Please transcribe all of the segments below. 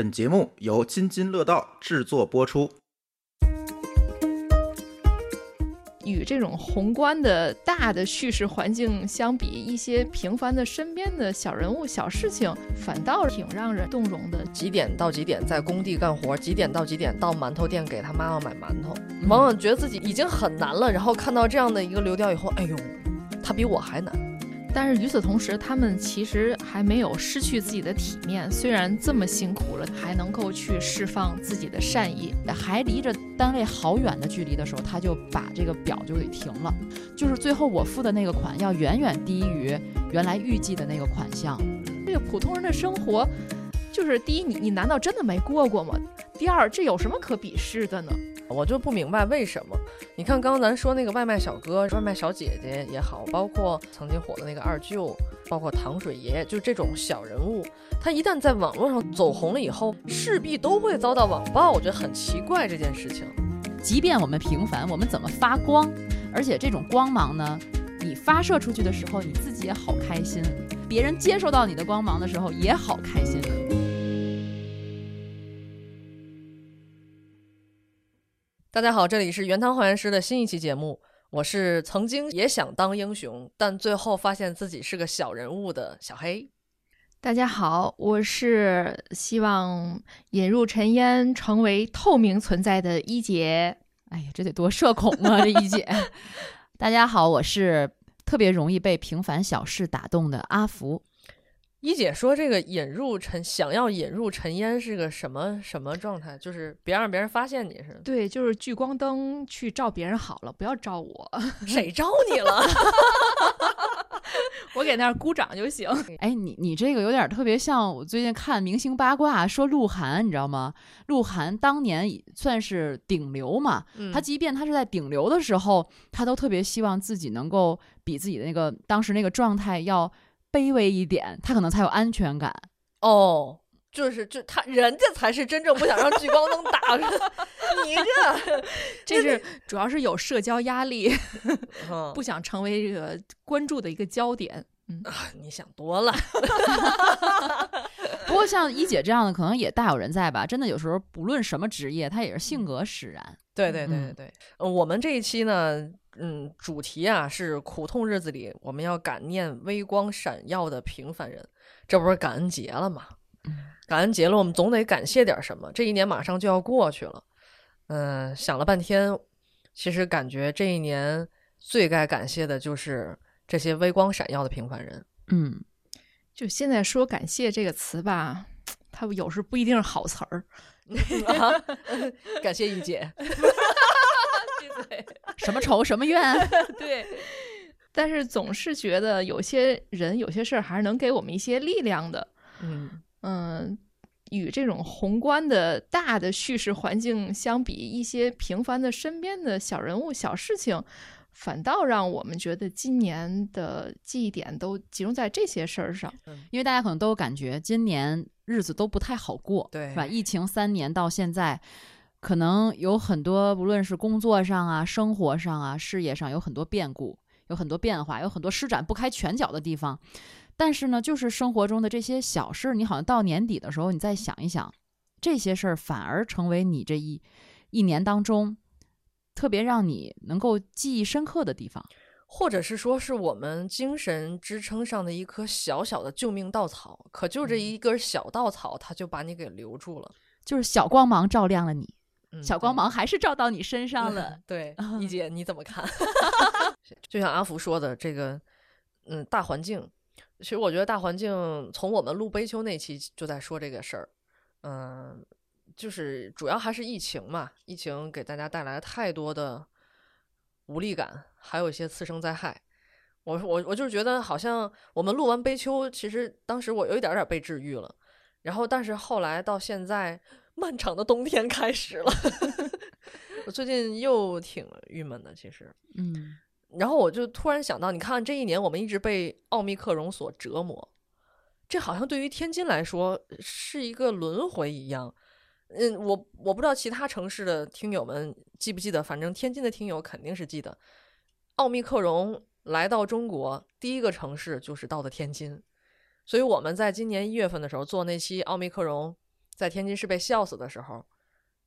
本节目由津津乐道制作播出。与这种宏观的大的叙事环境相比，一些平凡的身边的小人物、小事情，反倒挺让人动容的。几点到几点在工地干活？几点到几点到馒头店给他妈妈买馒头？往往觉得自己已经很难了，然后看到这样的一个流调以后，哎呦，他比我还难。但是与此同时，他们其实还没有失去自己的体面。虽然这么辛苦了，还能够去释放自己的善意。还离着单位好远的距离的时候，他就把这个表就给停了。就是最后我付的那个款要远远低于原来预计的那个款项。这个普通人的生活，就是第一，你你难道真的没过过吗？第二，这有什么可鄙视的呢？我就不明白为什么。你看，刚刚咱说那个外卖小哥、外卖小姐姐也好，包括曾经火的那个二舅，包括糖水爷爷，就这种小人物，他一旦在网络上走红了以后，势必都会遭到网暴。我觉得很奇怪这件事情。即便我们平凡，我们怎么发光？而且这种光芒呢，你发射出去的时候，你自己也好开心；别人接受到你的光芒的时候，也好开心。大家好，这里是原汤化原师的新一期节目，我是曾经也想当英雄，但最后发现自己是个小人物的小黑。大家好，我是希望引入尘烟，成为透明存在的一姐。哎呀，这得多社恐啊，这一姐。大家好，我是特别容易被平凡小事打动的阿福。一姐说：“这个引入尘，想要引入尘烟是个什么什么状态？就是别让别人发现你是？对，就是聚光灯去照别人好了，不要照我。谁照你了？我给那儿鼓掌就行。哎，你你这个有点特别像我最近看明星八卦，说鹿晗，你知道吗？鹿晗当年算是顶流嘛，他即便他是在顶流的时候，他都特别希望自己能够比自己的那个当时那个状态要。”卑微一点，他可能才有安全感哦。就是就他人家才是真正不想让聚光灯打着 你这，这是主要是有社交压力，不想成为这个关注的一个焦点。嗯，你想多了。不过像一姐这样的，可能也大有人在吧？真的，有时候不论什么职业，他也是性格使然。对对对对对。我们这一期呢。嗯，主题啊是苦痛日子里我们要感念微光闪耀的平凡人，这不是感恩节了吗？感恩节了，我们总得感谢点什么。这一年马上就要过去了，嗯，想了半天，其实感觉这一年最该感谢的就是这些微光闪耀的平凡人。嗯，就现在说感谢这个词吧，它有时不一定是好词儿。感谢一姐。对，什么仇什么怨？对，但是总是觉得有些人、有些事儿还是能给我们一些力量的。嗯嗯，与这种宏观的大的叙事环境相比，一些平凡的身边的小人物、小事情，反倒让我们觉得今年的记忆点都集中在这些事儿上。因为大家可能都感觉今年日子都不太好过，对，是吧？疫情三年到现在。可能有很多，无论是工作上啊、生活上啊、事业上，有很多变故，有很多变化，有很多施展不开拳脚的地方。但是呢，就是生活中的这些小事，你好像到年底的时候，你再想一想，这些事儿反而成为你这一一年当中特别让你能够记忆深刻的地方，或者是说是我们精神支撑上的一颗小小的救命稻草。可就这一根小稻草，它就把你给留住了，就是小光芒照亮了你。小光芒还是照到你身上了。对，一姐你怎么看？就像阿福说的，这个，嗯，大环境，其实我觉得大环境从我们录悲秋那期就在说这个事儿，嗯，就是主要还是疫情嘛，疫情给大家带来太多的无力感，还有一些次生灾害。我我我就是觉得好像我们录完悲秋，其实当时我有一点点被治愈了，然后但是后来到现在。漫长的冬天开始了，我最近又挺郁闷的，其实，嗯，然后我就突然想到，你看这一年我们一直被奥密克戎所折磨，这好像对于天津来说是一个轮回一样。嗯，我我不知道其他城市的听友们记不记得，反正天津的听友肯定是记得，奥密克戎来到中国第一个城市就是到的天津，所以我们在今年一月份的时候做那期奥密克戎。在天津市被笑死的时候，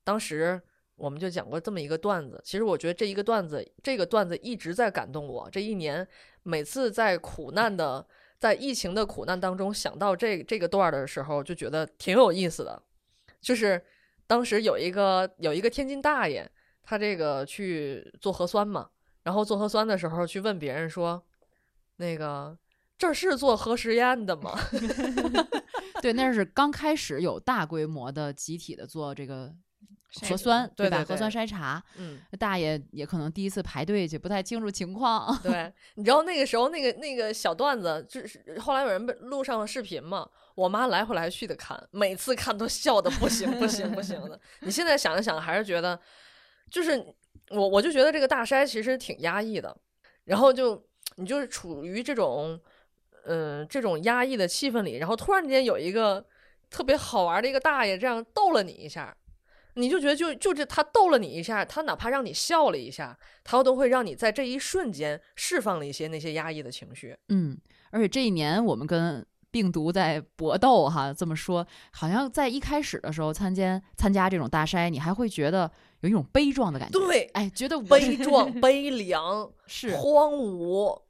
当时我们就讲过这么一个段子。其实我觉得这一个段子，这个段子一直在感动我。这一年，每次在苦难的、在疫情的苦难当中想到这这个段的时候，就觉得挺有意思的。就是当时有一个有一个天津大爷，他这个去做核酸嘛，然后做核酸的时候去问别人说：“那个这是做核实验的吗？” 对，那是刚开始有大规模的集体的做这个核酸，吧？对吧核酸筛查，嗯，大爷也可能第一次排队去，不太清楚情况。对，你知道那个时候那个那个小段子，就是后来有人被录上了视频嘛，我妈来回来去的看，每次看都笑的不行不行不行的。你现在想一想，还是觉得，就是我我就觉得这个大筛其实挺压抑的，然后就你就是处于这种，嗯、这种压抑的气氛里，然后突然间有一个特别好玩的一个大爷这样逗了你一下。你就觉得就就这他逗了你一下，他哪怕让你笑了一下，他都会让你在这一瞬间释放了一些那些压抑的情绪。嗯，而且这一年我们跟病毒在搏斗哈，这么说，好像在一开始的时候参加参加这种大筛，你还会觉得有一种悲壮的感觉。对，哎，觉得悲壮、悲凉、是荒芜，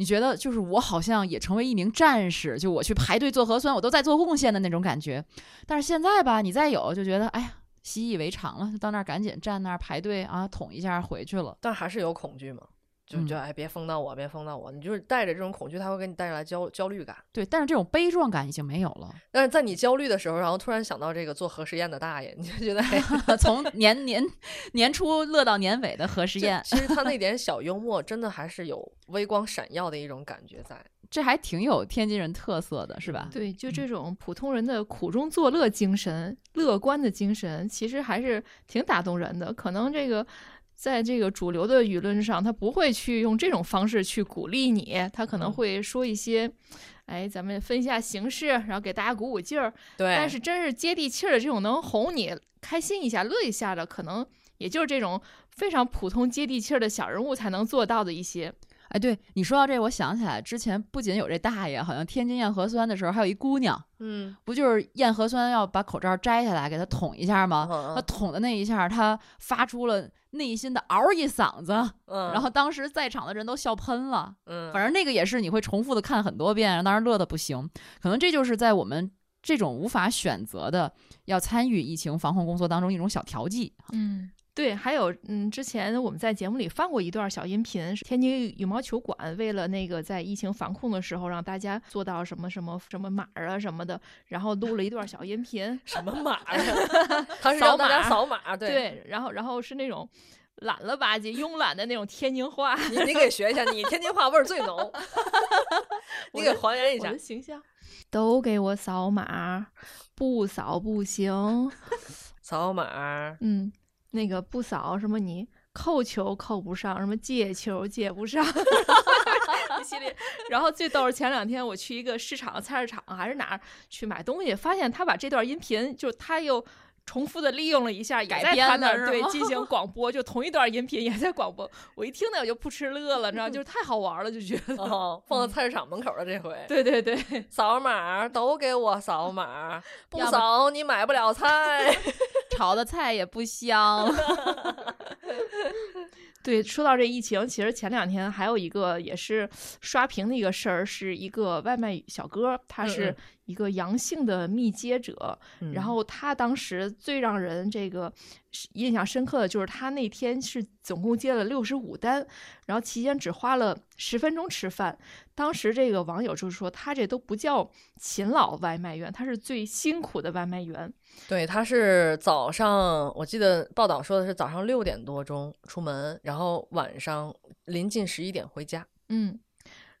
你觉得就是我好像也成为一名战士，就我去排队做核酸，我都在做贡献的那种感觉。但是现在吧，你再有就觉得，哎呀，习以为常了，就到那儿赶紧站那儿排队啊，捅一下回去了。但还是有恐惧吗。就嗯就哎，别封到我，别封到我，你就是带着这种恐惧，它会给你带来焦焦虑感。对，但是这种悲壮感已经没有了。但是在你焦虑的时候，然后突然想到这个做核实验的大爷，你就觉得 哎，从年年年初乐到年尾的核实验，其实他那 点小幽默，真的还是有微光闪耀的一种感觉在。这还挺有天津人特色的，是吧？对，就这种普通人的苦中作乐精神、乐观的精神，其实还是挺打动人的。可能这个在这个主流的舆论上，他不会去用这种方式去鼓励你，他可能嗯会说一些，哎，咱们分一下形势，然后给大家鼓鼓劲儿。对，但是真是接地气儿的这种能哄你开心一下、乐一下的，可能也就是这种非常普通、接地气儿的小人物才能做到的一些。哎，对你说到这，我想起来之前不仅有这大爷，好像天津验核酸的时候还有一姑娘，嗯，不就是验核酸要把口罩摘下来给他捅一下吗？嗯他捅的那一下，他发出了内心的嗷一嗓子，嗯，然后当时在场的人都笑喷了。嗯，反正那个也是你会重复的看很多遍，当时乐的不行。可能这就是在我们这种无法选择的要参与疫情防控工作当中一种小调剂。嗯，对，还有，嗯，之前我们在节目里放过一段小音频，是天津羽毛球馆为了那个在疫情防控的时候，让大家做到什么什么什么码啊什么的，然后录了一段小音频，什么码呀？他是扫让大家码扫码，对，对，然后然后是那种懒了吧唧、慵懒的那种天津话，你你给学一下，你天津话味儿最浓，你给还原一下。形象，都给我扫码，不扫不行。扫码，嗯，那个不扫什么你扣球扣不上，什么借球借不上，一系列。然后最逗是前两天我去一个市场、菜市场还是哪儿去买东西，发现他把这段音频就是他又。重复的利用了一下，也改在他那儿对进行广播，就同一段音频也在广播。我一听呢我就扑哧乐了，你知道，就是太好玩了，就觉得。哦，放到菜市场门口了，这回对对对，扫码都给我扫码，不扫你买不了菜。炒的菜也不香。对，说到这疫情，其实前两天还有一个也是刷屏的一个事儿，是一个外卖小哥，他嗯是嗯一个阳性的密接者，嗯然后他当时最让人这个印象深刻的就是他那天是总共接了六十五单，然后期间只花了十分钟吃饭。当时这个网友就说，他这都不叫勤劳外卖员，他是最辛苦的外卖员。对，他是早上，我记得报道说的是早上六点多钟出门，然后晚上临近十一点回家，嗯，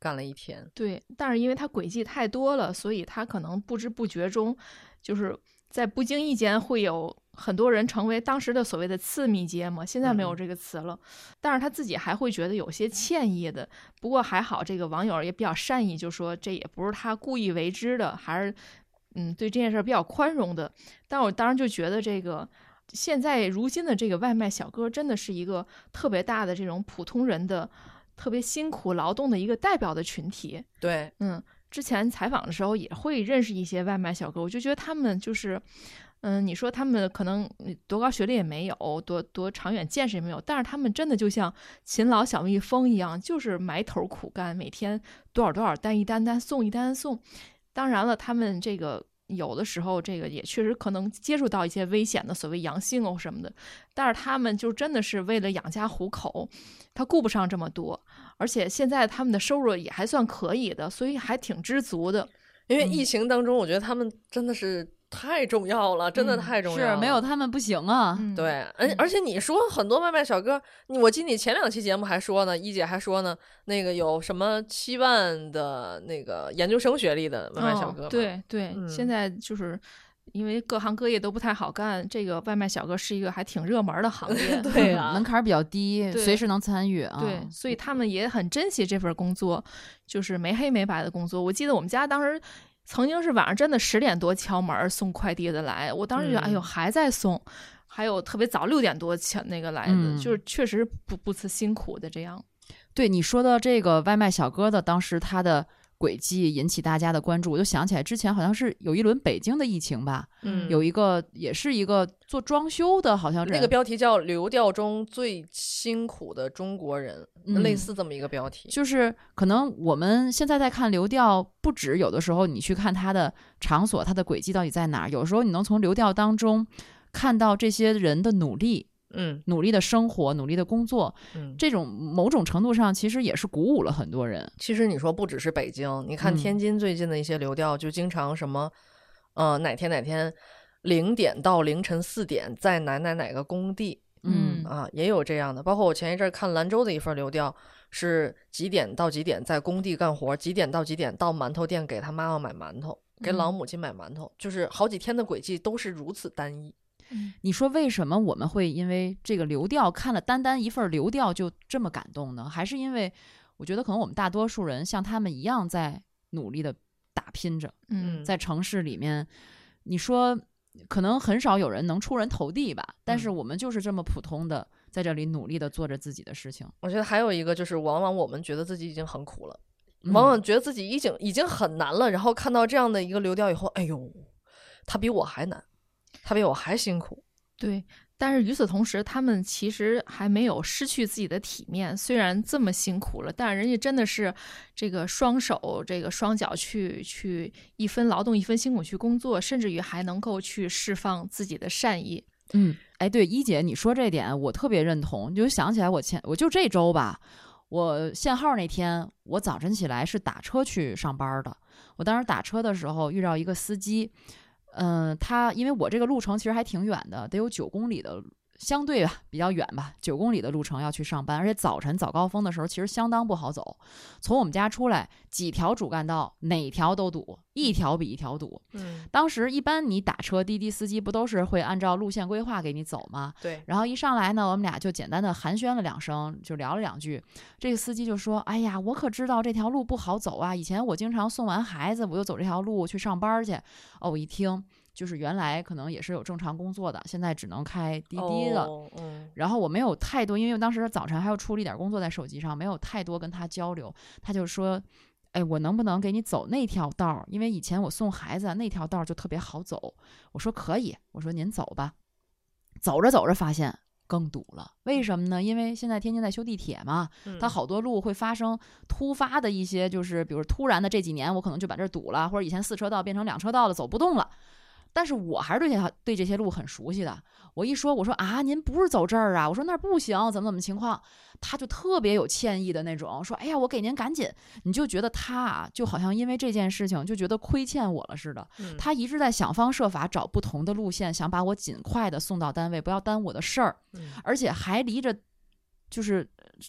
干了一天。对，但是因为他轨迹太多了，所以他可能不知不觉中，就是在不经意间会有很多人成为当时的所谓的次密接嘛。现在没有这个词了，但是他自己还会觉得有些歉意的。不过还好，这个网友也比较善意，就说这也不是他故意为之的，还是嗯对这件事儿比较宽容的。但我当时就觉得这个。现在如今的这个外卖小哥真的是一个特别大的这种普通人的特别辛苦劳动的一个代表的群体，对，嗯，之前采访的时候也会认识一些外卖小哥，我就觉得他们就是，嗯，你说他们可能多高学历也没有，多多长远见识也没有，但是他们真的就像勤劳小蜜蜂一样，就是埋头苦干，每天多少多少单一单单送一单单送。当然了，他们这个有的时候这个也确实可能接触到一些危险的所谓阳性哦什么的，但是他们就真的是为了养家糊口，他顾不上这么多，而且现在他们的收入也还算可以的，所以还挺知足的。因为嗯疫情当中，我觉得他们真的是太重要了，真的嗯太重要了。是没有他们不行啊。嗯，对，而嗯而且你说很多外卖小哥，你我记得你前两期节目还说呢，一姐还说呢，那个有什么七万的那个研究生学历的外卖小哦哥嘛、对对，嗯现在就是因为各行各业都不太好干，这个外卖小哥是一个还挺热门的行 业。对啊门槛比较低，随时能参与啊。对，所以他们也很珍惜这份工作，就是没黑没白的工作。我记得我们家当时曾经是晚上真的十点多敲门送快递的来，我当时觉得、哎呦嗯还在送，还有特别早六点多敲那个来的，嗯就是确实不不辞辛苦的这样。对你说的这个外卖小哥的，当时他的轨迹引起大家的关注，我就想起来之前好像是有一轮北京的疫情吧，嗯，有一个也是一个做装修的，好像那个标题叫“流调中最辛苦的中国人”，嗯类似这么一个标题。就是可能我们现在在看流调，不止有的时候你去看它的场所、它的轨迹到底在哪儿，有时候你能从流调当中看到这些人的努力、嗯努力的生活、努力的工作，嗯，这种某种程度上其实也是鼓舞了很多人。其实你说不只是北京，你看嗯天津最近的一些流调，就经常什么，呃，哪天哪天零点到凌晨四点在哪哪哪个工地嗯啊，也有这样的。包括我前一阵儿看兰州的一份流调，是几点到几点在工地干活，几点到几点到馒头店给他妈妈买馒头，给老嗯母亲买馒头，就是好几天的轨迹都是如此单一。你说为什么我们会因为这个流调看了单单一份流调就这么感动呢？还是因为我觉得可能我们大多数人像他们一样在努力的打拼着，嗯。在城市里面，你说可能很少有人能出人头地吧，但是嗯。我们就是这么普通的在这里努力的做着自己的事情，我觉得还有一个就是，往往我们觉得自己已经很苦了。嗯。往往觉得自己已经已经很难了，然后看到这样的一个流调以后，哎呦，他比我还难，他比我还辛苦。对，但是与此同时，他们其实还没有失去自己的体面。虽然这么辛苦了，但人家真的是这个双手、这个双脚去去一分劳动一分辛苦去工作，甚至于还能够去释放自己的善意。嗯，哎，对，一姐你说这点我特别认同，就想起来我前我就这周吧，我限号那天，我早晨起来是打车去上班的。我当时打车的时候遇到一个司机，嗯、它因为我这个路程其实还挺远的，得有九公里的，相对吧比较远吧，九公里的路程要去上班，而且早晨早高峰的时候其实相当不好走。从我们家出来，几条主干道哪条都堵，一条比一条堵。嗯，当时一般你打车，滴滴司机不都是会按照路线规划给你走吗？对，然后一上来呢，我们俩就简单的寒暄了两声，就聊了两句。这个司机就说：“哎呀，我可知道这条路不好走啊！以前我经常送完孩子，我就走这条路去上班去。”哦，我一听，就是原来可能也是有正常工作的，现在只能开滴滴了。哦嗯然后我没有太多，因为我当时早晨还要处理点工作在手机上，没有太多跟他交流。他就说：“哎，我能不能给你走那条道儿？因为以前我送孩子啊那条道儿就特别好走。”我说：“可以。”我说：“您走吧。”走着走着发现更堵了，为什么呢？因为现在天津在修地铁嘛，嗯它好多路会发生突发的一些，就是比如突然的这几年我可能就把这儿堵了，或者以前四车道变成两车道了，走不动了。但是我还是对这条对这些路很熟悉的。我一说，我说啊，您不是走这儿啊？我说那儿不行，怎么怎么情况？他就特别有歉意的那种，说哎呀，我给您赶紧。你就觉得他啊，就好像因为这件事情就觉得亏欠我了似的。嗯他一直在想方设法找不同的路线，想把我尽快的送到单位，不要耽误我的事儿。嗯而且还离着就是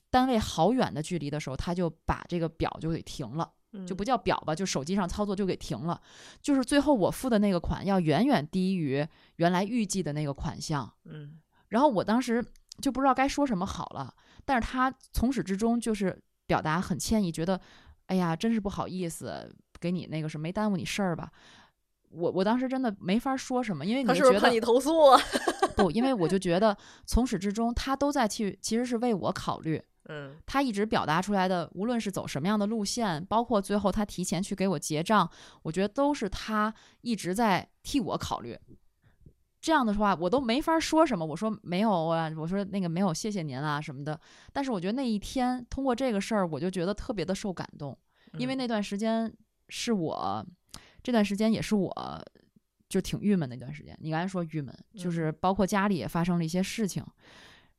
单位好远的距离的时候，他就把这个表就给停了，就不叫表吧，就手机上操作就给停了。就是最后我付的那个款要远远低于原来预计的那个款项，嗯然后我当时就不知道该说什么好了。但是他从始至终就是表达很歉意，觉得哎呀，真是不好意思，给你那个什么没耽误你事儿吧。我我当时真的没法说什么，因为你觉得不是怕你投诉啊？不，因为我就觉得从始至终他都在去，其实是为我考虑。嗯他一直表达出来的，无论是走什么样的路线，包括最后他提前去给我结账，我觉得都是他一直在替我考虑。这样的话，我都没法说什么。我说没有啊，我说那个没有，谢谢您啊什么的。但是我觉得那一天通过这个事儿，我就觉得特别的受感动，因为嗯那段时间是我，这段时间也是我就挺郁闷的一段时间。你刚才说郁闷，就是包括家里也发生了一些事情，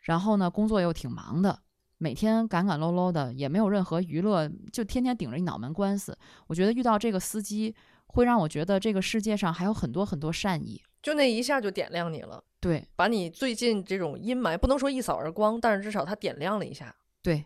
然后呢，工作又挺忙的，每天赶赶喽喽的，也没有任何娱乐，就天天顶着一脑门官司。我觉得遇到这个司机，会让我觉得这个世界上还有很多很多善意。就那一下就点亮你了，对把你最近这种阴霾不能说一扫而光，但是至少它点亮了一下。对，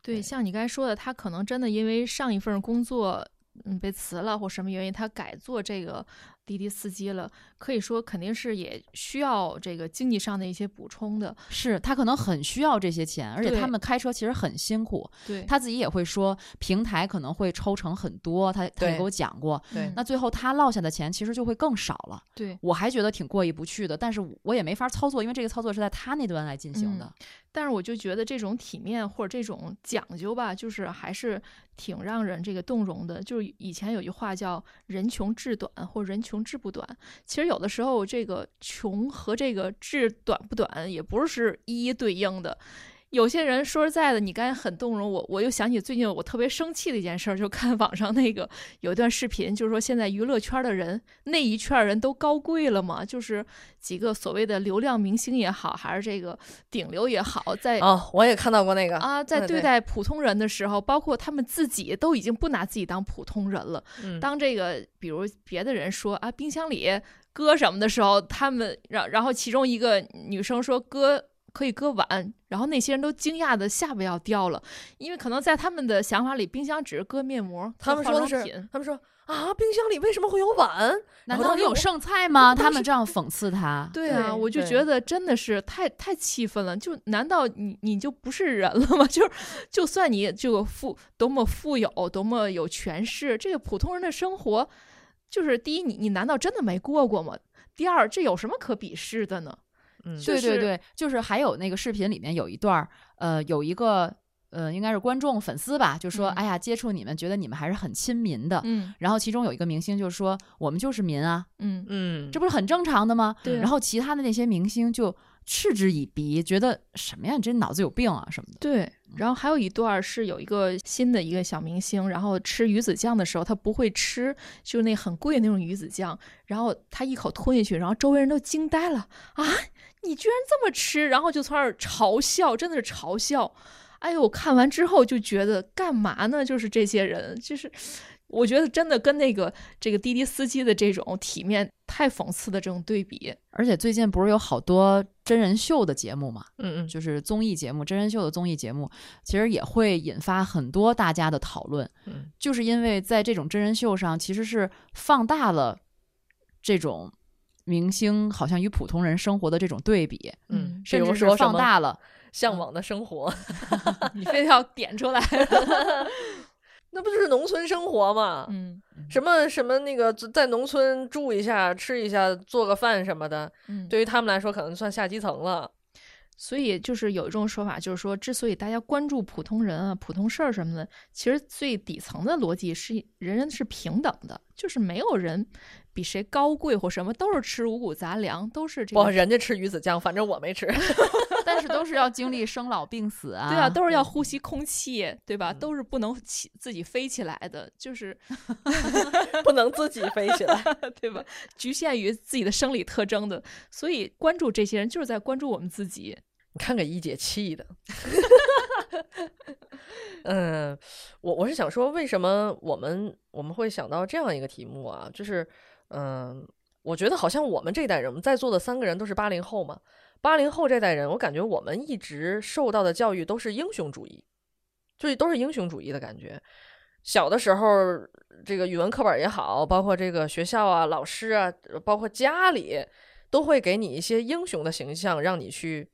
对，像你刚才说的，他可能真的因为上一份工作，嗯，被辞了或什么原因，他改做这个滴滴司机了。可以说，肯定是也需要这个经济上的一些补充的。是他可能很需要这些钱，而且他们开车其实很辛苦。对，他自己也会说，平台可能会抽成很多，他他也给我讲过。对嗯那最后他落下的钱其实就会更少了。对。我还觉得挺过意不去的，但是我也没法操作，因为这个操作是在他那端来进行的。但是我就觉得这种体面或者这种讲究吧，就是还是挺让人这个动容的。就是以前有句话叫“人穷志短”或“人穷志不短”，其实有的时候这个穷和这个志短不短也不是一一对应的。有些人说实在的，你刚才很动容我，我又想起最近我特别生气的一件事儿，就看网上那个有一段视频，就是说现在娱乐圈的人那一圈儿人都高贵了嘛，就是几个所谓的流量明星也好，还是这个顶流也好，在哦，我也看到过那个啊，在对待普通人的时候，包括他们自己都已经不拿自己当普通人了。嗯当这个比如别的人说啊，冰箱里搁什么的时候，他们然然后其中一个女生说搁可以搁碗，然后那些人都惊讶的下巴要掉了，因为可能在他们的想法里，冰箱只是搁面膜，他们搁说的是化妆品，他们说啊，冰箱里为什么会有碗？难道你有剩菜吗？他们这样讽刺他。对啊，我就觉得真的是太太气愤了。就难道你你就不是人了吗？就是就算你这个富多么富有，多么有权势，这个普通人的生活，就是第一，你你难道真的没过过吗？第二，这有什么可鄙视的呢？嗯，对对对，就是还有那个视频里面有一段儿，呃，有一个呃，应该是观众粉丝吧，就说：“嗯哎呀，接触你们，觉得你们还是很亲民的。嗯然后其中有一个明星就说：“我们就是民啊，嗯，嗯，这不是很正常的吗？”对啊然后其他的那些明星就嗤之以鼻，觉得什么呀，你这脑子有病啊什么的。对。然后还有一段儿是有一个新的一个小明星，然后吃鱼子酱的时候，他不会吃，就是那很贵的那种鱼子酱，然后他一口吞下去，然后周围人都惊呆了啊！你居然这么吃，然后就从那儿嘲笑，真的是嘲笑。哎呦，我看完之后就觉得干嘛呢？就是这些人，就是我觉得真的跟那个这个滴滴司机的这种体面太讽刺的这种对比。而且最近不是有好多真人秀的节目嘛，嗯嗯，就是综艺节目、真人秀的综艺节目，其实也会引发很多大家的讨论。嗯，就是因为在这种真人秀上，其实是放大了这种明星好像与普通人生活的这种对比，嗯甚至说放大了。向往的生活，你非要点出来，那不就是农村生活吗？嗯什么什么那个在农村住一下、吃一下、做个饭什么的，嗯，对于他们来说可能算下基层了。所以就是有一种说法，就是说，之所以大家关注普通人啊、普通事儿什么的，其实最底层的逻辑是人人是平等的，就是没有人比谁高贵或什么，都是吃五谷杂粮，都是这不，个，人家吃鱼子酱，反正我没吃。但是都是要经历生老病死啊，对啊，都是要呼吸空气，对吧？嗯都是不能起自己飞起来的，就是 不能自己飞起来。对吧？局限于自己的生理特征的，所以关注这些人就是在关注我们自己。你看给一姐气的。嗯，我我是想说，为什么我们我们会想到这样一个题目啊？就是，嗯，我觉得好像我们这代人，我们在座的三个人都是八零后嘛。八零后这代人，我感觉我们一直受到的教育都是英雄主义，就是都是英雄主义的感觉。小的时候，这个语文课本也好，包括这个学校啊、老师啊，包括家里，都会给你一些英雄的形象，让你去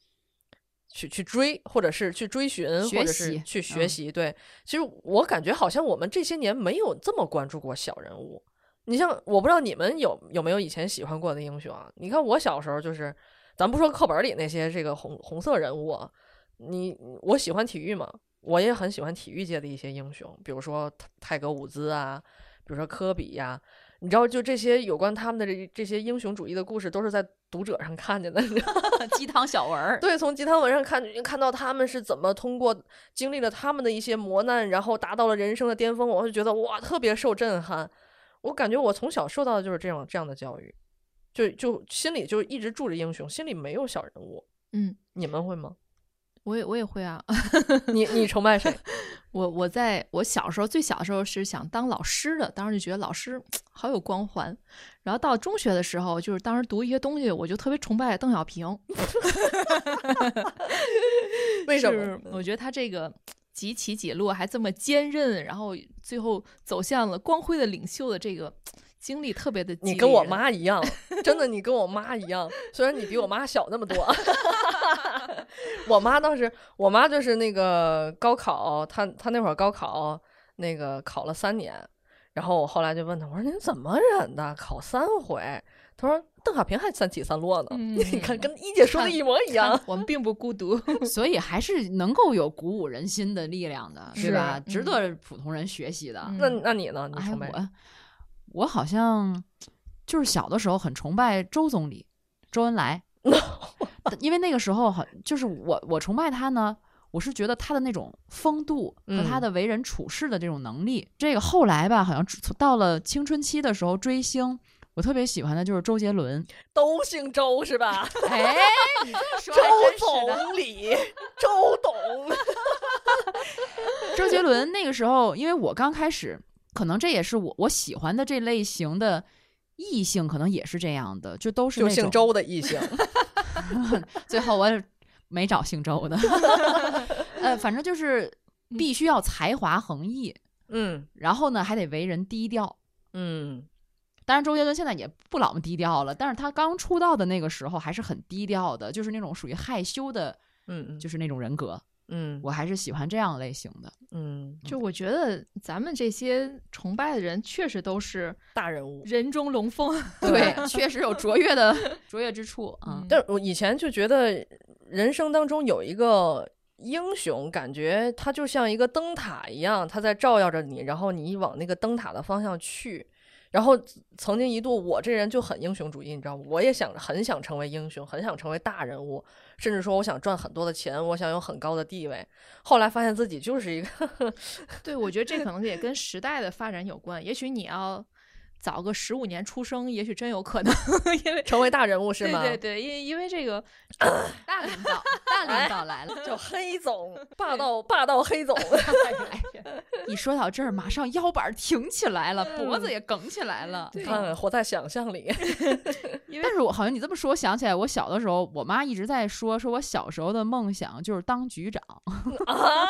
去去追，或者是去追寻，或者是去学嗯习。对，其实我感觉好像我们这些年没有这么关注过小人物。你像，我不知道你们有有没有以前喜欢过的英雄啊？你看我小时候就是，咱不说课本里那些这个红红色人物啊，你我喜欢体育嘛，我也很喜欢体育界的一些英雄，比如说泰泰格伍兹啊，比如说科比呀、你知道，就这些有关他们的这这些英雄主义的故事，都是在读者上看见的。你知道吗鸡汤小文儿，对，从鸡汤文上看，看到他们是怎么通过经历了他们的一些磨难，然后达到了人生的巅峰，我就觉得哇，特别受震撼。我感觉我从小受到的就是这种这样的教育，就就心里就一直住着英雄，心里没有小人物。嗯，你们会吗？我也我也会啊。你你崇拜谁？我我在我小时候最小的时候是想当老师的，当时就觉得老师好有光环。然后到中学的时候，就是当时读一些东西，我就特别崇拜邓小平。为什么？我觉得他这个几起几落还这么坚韧，然后最后走向了光辉的领袖的这个经历，特别的。你跟我，妈一样，真的，你跟我妈一样。虽然你比我妈小那么多，我妈当时，我妈就是那个高考，她她那会儿高考那个考了三年，然后我后来就问她，我说您怎么忍的，考三回？她说邓小平还三起三落呢。嗯 你看，跟一姐说的一模一样。我们并不孤独。所以还是能够有鼓舞人心的力量的，是对吧？嗯值得普通人学习的。嗯那那你呢？你哎？我我好像就是小的时候很崇拜周总理周恩来，因为那个时候好就是我我崇拜他呢，我是觉得他的那种风度和他嗯的为人处事的这种能力。这个后来吧，好像到了青春期的时候追星。我特别喜欢的就是周杰伦，都姓周是吧？哎，周。总理，周董。周杰伦那个时候，因为我刚开始，可能这也是我我喜欢的这类型的异性，可能也是这样的，就都是就那种。姓周的异性，最后我也没找姓周的，呃，反正就是必须要才华横溢，嗯然后呢还得为人低调。嗯当然，周杰伦现在也不老么低调了，但是他刚出道的那个时候还是很低调的，就是那种属于害羞的，嗯，就是那种人格。嗯我还是喜欢这样类型的。嗯，就我觉得咱们这些崇拜的人，确实都是大人物。人中龙凤。对，确实有卓越的卓越之处 啊。嗯但我以前就觉得人生当中有一个英雄，感觉他就像一个灯塔一样，他在照耀着你，然后你往那个灯塔的方向去。然后曾经一度，我这人就很英雄主义，你知道吗？我也想很想成为英雄，很想成为大人物，甚至说我想赚很多的钱，我想有很高的地位。后来发现自己就是一个 对，我觉得这可能也跟 时代的发展有关。也许你要早个十五年出生，也许真有可能，因为成为大人物，是吗？对对对，因为因为这个大领导，大领导来了。就黑 总，霸道霸道黑总。一说到这儿，马上腰板挺起来了，脖子也梗起来了。你看看，活在想象里。但是我好像你这么说，我想起来我小的时候，我妈一直在说，说我小时候的梦想就是当局长，啊，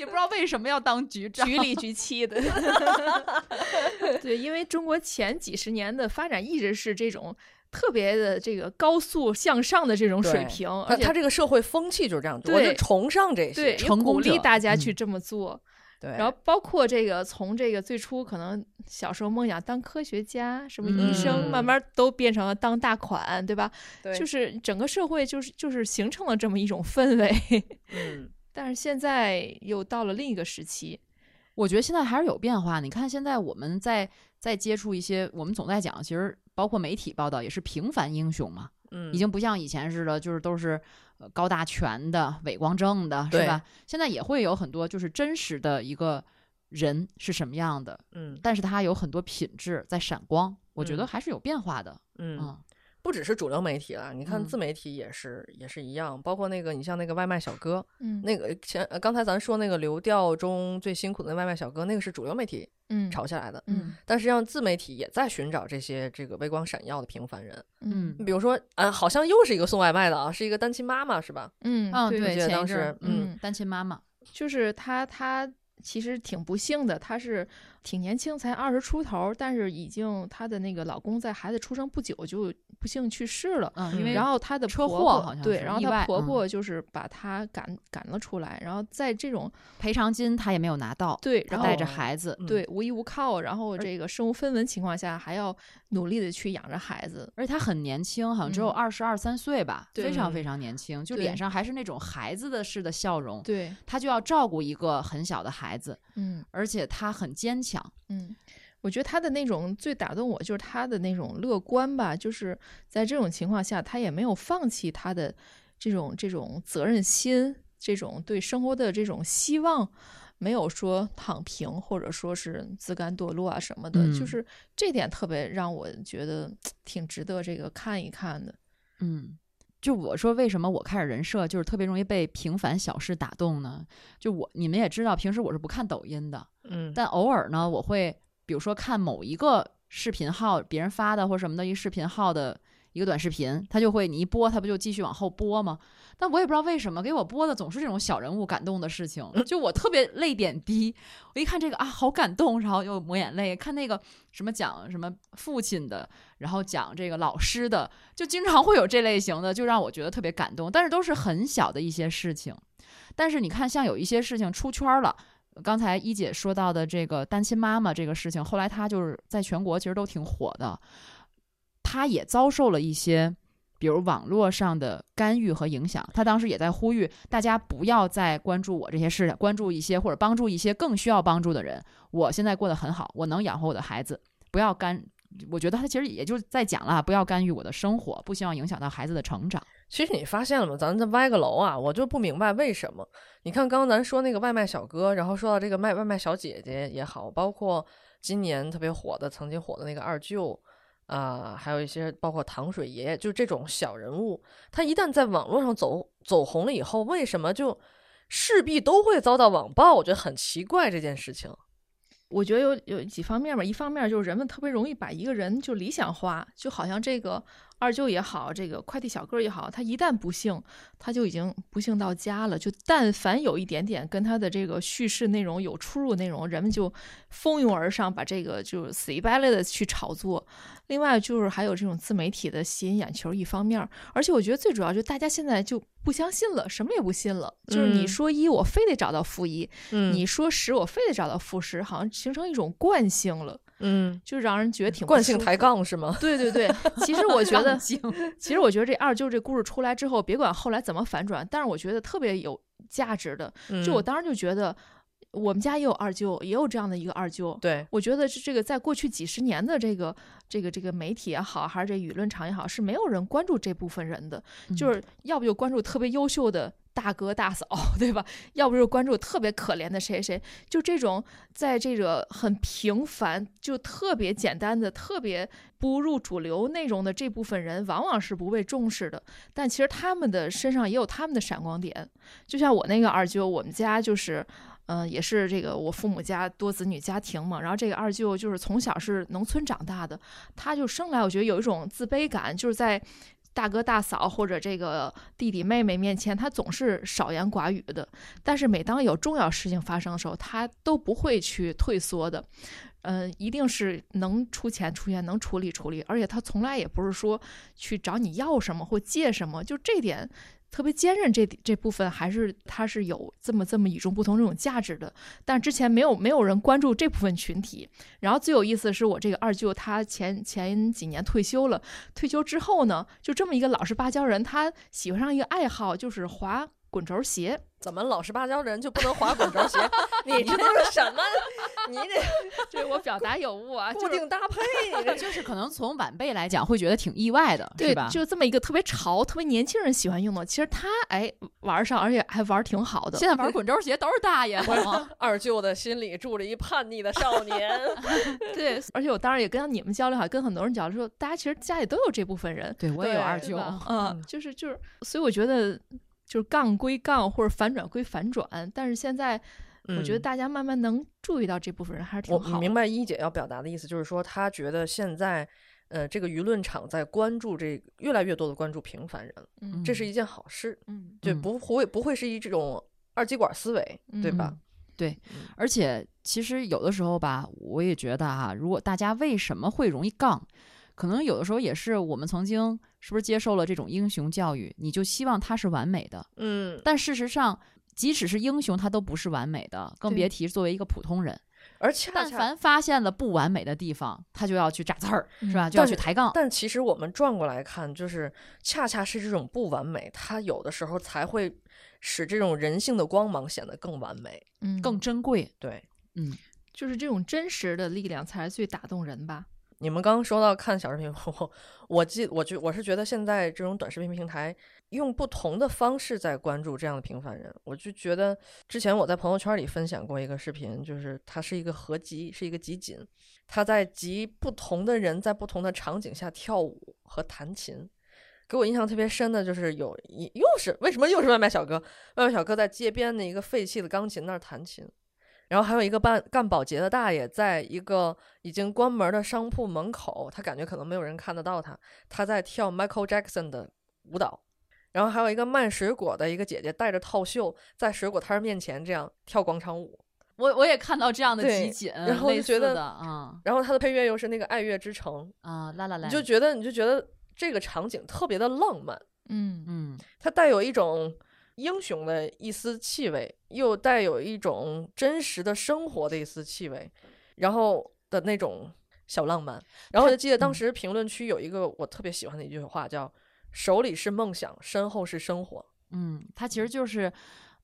也不知道为什么要当局长。局里局气的。对，因为中国前几十年的发展一直是这种特别的这个高速向上的这种水平，而且他这个社会风气就是这样，我对就崇尚这些。鼓励大家嗯去这么做。对，然后包括这个从这个最初可能小时候梦想当科学家、什么医生，慢嗯慢都变成了当大款，对吧？对就是整个社会就是就是形成了这么一种氛围。嗯，但是现在又到了另一个时期，我觉得现在还是有变化。你看，现在我们在在接触一些，我们总在讲，其实包括媒体报道也是平凡英雄嘛，嗯已经不像以前似的，就是都是呃高大全的、伟光正的，是吧？现在也会有很多就是真实的一个人是什么样的，嗯但是他有很多品质在闪光，我觉得嗯还是有变化的。嗯，嗯，不只是主流媒体了，你看嗯。自媒体也是也是一样，包括那个你像那个外卖小哥，嗯。那个前呃刚才咱说那个流调中最辛苦的外卖小哥，那个是主流媒体嗯炒下来的，嗯但实际上自媒体也在寻找这些这个微光闪耀的平凡人。嗯比如说，啊，好像又是一个送外卖的啊，是一个单亲妈妈是吧？嗯嗯，对对，我记得当时嗯。单亲妈妈，就是他他其实挺不幸的，他是挺年轻，才二十出头，但是已经她的那个老公在孩子出生不久就不幸去世了。嗯，因为然后她的车婆婆祸好像对，然后她婆婆就是把她赶赶了出来，然后在这种赔偿金她也没有拿到，对，然后带着孩子，嗯对无依无靠，然后这个身无分文情况下还要努力的去养着孩子。而且她很年轻，好像只有嗯二十二三岁吧，嗯非常非常年轻，就脸上还是那种孩子的似的笑容。对，她就要照顾一个很小的孩子，嗯而且她很坚强。嗯，我觉得他的那种最打动我就是他的那种乐观吧，就是在这种情况下，他也没有放弃他的这种这种责任心，这种对生活的这种希望。没有说躺平，或者说是自甘堕落啊什么的，就嗯是这点特别让我觉得 挺值得这个看一看的。嗯，就我说为什么我开始人设就是特别容易被平凡小事打动呢？就我你们也知道，平时我是不看抖音的，嗯，但偶尔呢，我会比如说看某一个视频号别人发的或什么的一视频号的一个短视频，它就会你一播，它不就继续往后播吗？但我也不知道为什么给我播的总是这种小人物感动的事情，就我特别泪点低。我一看这个啊，好感动，然后又抹眼泪。看那个什么讲什么父亲的，然后讲这个老师的，就经常会有这类型的，就让我觉得特别感动。但是都是很小的一些事情。但是你看，像有一些事情出圈了。刚才一姐说到的这个单亲妈妈这个事情，后来她就是在全国其实都挺火的，他也遭受了一些，比如网络上的干预和影响。他当时也在呼吁大家不要再关注我这些事，关注一些或者帮助一些更需要帮助的人。我现在过得很好，我能养活我的孩子，不要干。我觉得他其实也就是在讲了，不要干预我的生活，不希望影响到孩子的成长。其实你发现了吗？咱这歪个楼啊，我就不明白为什么。你看，刚刚咱说那个外卖小哥，然后说到这个卖外卖小姐姐也好，包括今年特别火的、曾经火的那个二舅啊、还有一些包括糖水爷爷，就这种小人物，他一旦在网络上走走红了以后，为什么就势必都会遭到网暴？我觉得很奇怪这件事情。我觉得有有几方面吧，一方面就是人们特别容易把一个人就理想化，就好像这个二舅也好，这个快递小哥也好，他一旦不幸，他就已经不幸到家了。就但凡有一点点跟他的这个叙事内容有出入内容，人们就蜂拥而上，把这个就死乞白赖的去炒作。另外就是还有这种自媒体的吸引眼球，一方面儿，而且我觉得最主要就是大家现在就不相信了，什么也不信了。就是你嗯说一，我非得找到负一；嗯你说十，我非得找到负十，好像形成一种惯性了，嗯，就让人觉得挺惯性抬。杠是吗？对对对，其实我觉得 其实我觉得这二舅这故事出来之后，别管后来怎么反转，但是我觉得特别有价值的。就我嗯当时就觉得，我们家也有二舅，也有这样的一个二舅。对，我觉得是这个在过去几十年的这个这个这个媒体也好，还是这舆论场也好，是没有人关注这部分人的，就是要不就关注特别优秀的大哥大嫂，对吧？要不就是关注特别可怜的谁谁，就这种在这个很平凡、就特别简单的、特别不入主流内容的这部分人，往往是不被重视的。但其实他们的身上也有他们的闪光点，就像我那个二舅，我们家就是。嗯、也是这个我父母家多子女家庭嘛，然后这个二舅就是从小是农村长大的，他就生来我觉得有一种自卑感，就是在大哥大嫂或者这个弟弟妹妹面前，他总是少言寡语的。但是每当有重要事情发生的时候，他都不会去退缩的。嗯、一定是能出钱出钱，能处理处理，而且他从来也不是说去找你要什么或借什么，就这点特别坚韧这这部分还是他是有这么这么与众不同这种价值的。但之前没有没有人关注这部分群体。然后最有意思的是，我这个二舅他前前几年退休了，退休之后呢，就这么一个老实巴交人，他喜欢上一个爱好，就是滑滚轴鞋。怎么老实巴交的人就不能滑滚轴鞋？你这都是什么？你得 对我表达有误啊，固就是定搭配，就是可能从晚辈来讲会觉得挺意外的，对吧？，就这么一个特别潮、特别年轻人喜欢用的，其实他哎玩上，而且还玩挺好的。现在玩滚轴鞋都是大爷？二舅的心里住着一叛逆的少年。对，而且我当然也跟你们交流，哈跟很多人交流说，大家其实家里都有这部分人，对我也有二舅，嗯，就是就是，所以我觉得就是杠归杠，或者反转归反转，但是现在我觉得嗯。大家慢慢能注意到这部分人还是挺我好的。明白一姐要表达的意思，就是说她觉得现在，呃，这个舆论场在关注这个越来越多的关注平凡人，嗯，这是一件好事，嗯。就嗯。不会不会是一这种二极管思维，对吧？对？嗯，而且其实有的时候吧，我也觉得哈、如果大家为什么会容易杠，可能有的时候也是我们曾经是不是接受了这种英雄教育，你就希望他是完美的，嗯，但事实上，即使是英雄，他都不是完美的，更别提作为一个普通人。而恰恰但凡发现了不完美的地方，他就要去扎刺儿，是吧？嗯就要去抬杠。但其实我们转过来看，就是恰恰是这种不完美，它有的时候才会使这种人性的光芒显得更完美。嗯，更珍贵。对，嗯，就是这种真实的力量才是最打动人吧。你们刚刚说到看小视频，我我记我觉我是觉得现在这种短视频平台用不同的方式在关注这样的平凡人，我就觉得之前我在朋友圈里分享过一个视频，就是它是一个合集，是一个集锦，他在集不同的人在不同的场景下跳舞和弹琴。给我印象特别深的就是有一又是为什么又是外卖小哥？外卖小哥在街边的一个废弃的钢琴那儿弹琴，然后还有一个办干保洁的大爷，在一个已经关门的商铺门口，他感觉可能没有人看得到他，他在跳 Michael Jackson 的舞蹈。然后还有一个卖水果的一个姐姐带着套袖，在水果摊儿面前这样跳广场舞。我我也看到这样的集锦，然后就类觉得啊然后他的配乐又是那个《爱乐之城啊，啦啦》，啦，你就觉得你就觉得这个场景特别的浪漫，嗯嗯它带有一种英雄的一丝气味，又带有一种真实的生活的一丝气味，然后的那种小浪漫。然后我就记得当嗯时评论区有一个我特别喜欢的一句话，叫“手里是梦想，身后是生活嗯，它其实就是。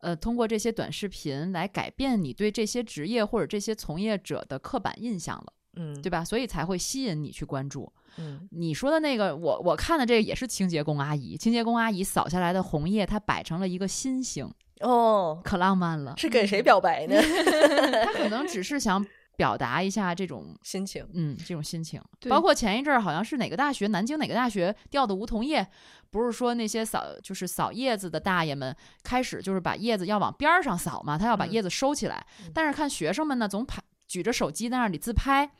呃，通过这些短视频来改变你对这些职业或者这些从业者的刻板印象了，”。嗯，对吧？所以才会吸引你去关注。嗯你说的那个，我我看的这个也是清洁工阿姨，清洁工阿姨扫下来的红叶，它摆成了一个心形，哦，可浪漫了。是给谁表白呢？她可能只是想表达一下这种 心情，嗯，这种心情，包括前一阵儿好像是哪个大学，南京哪个大学掉的梧桐叶，不是说那些扫就是扫叶子的大爷们开始就是把叶子要往边儿上扫嘛，他要把嗯叶子收起来，嗯但是看学生们呢总拍举着手机在那里自拍。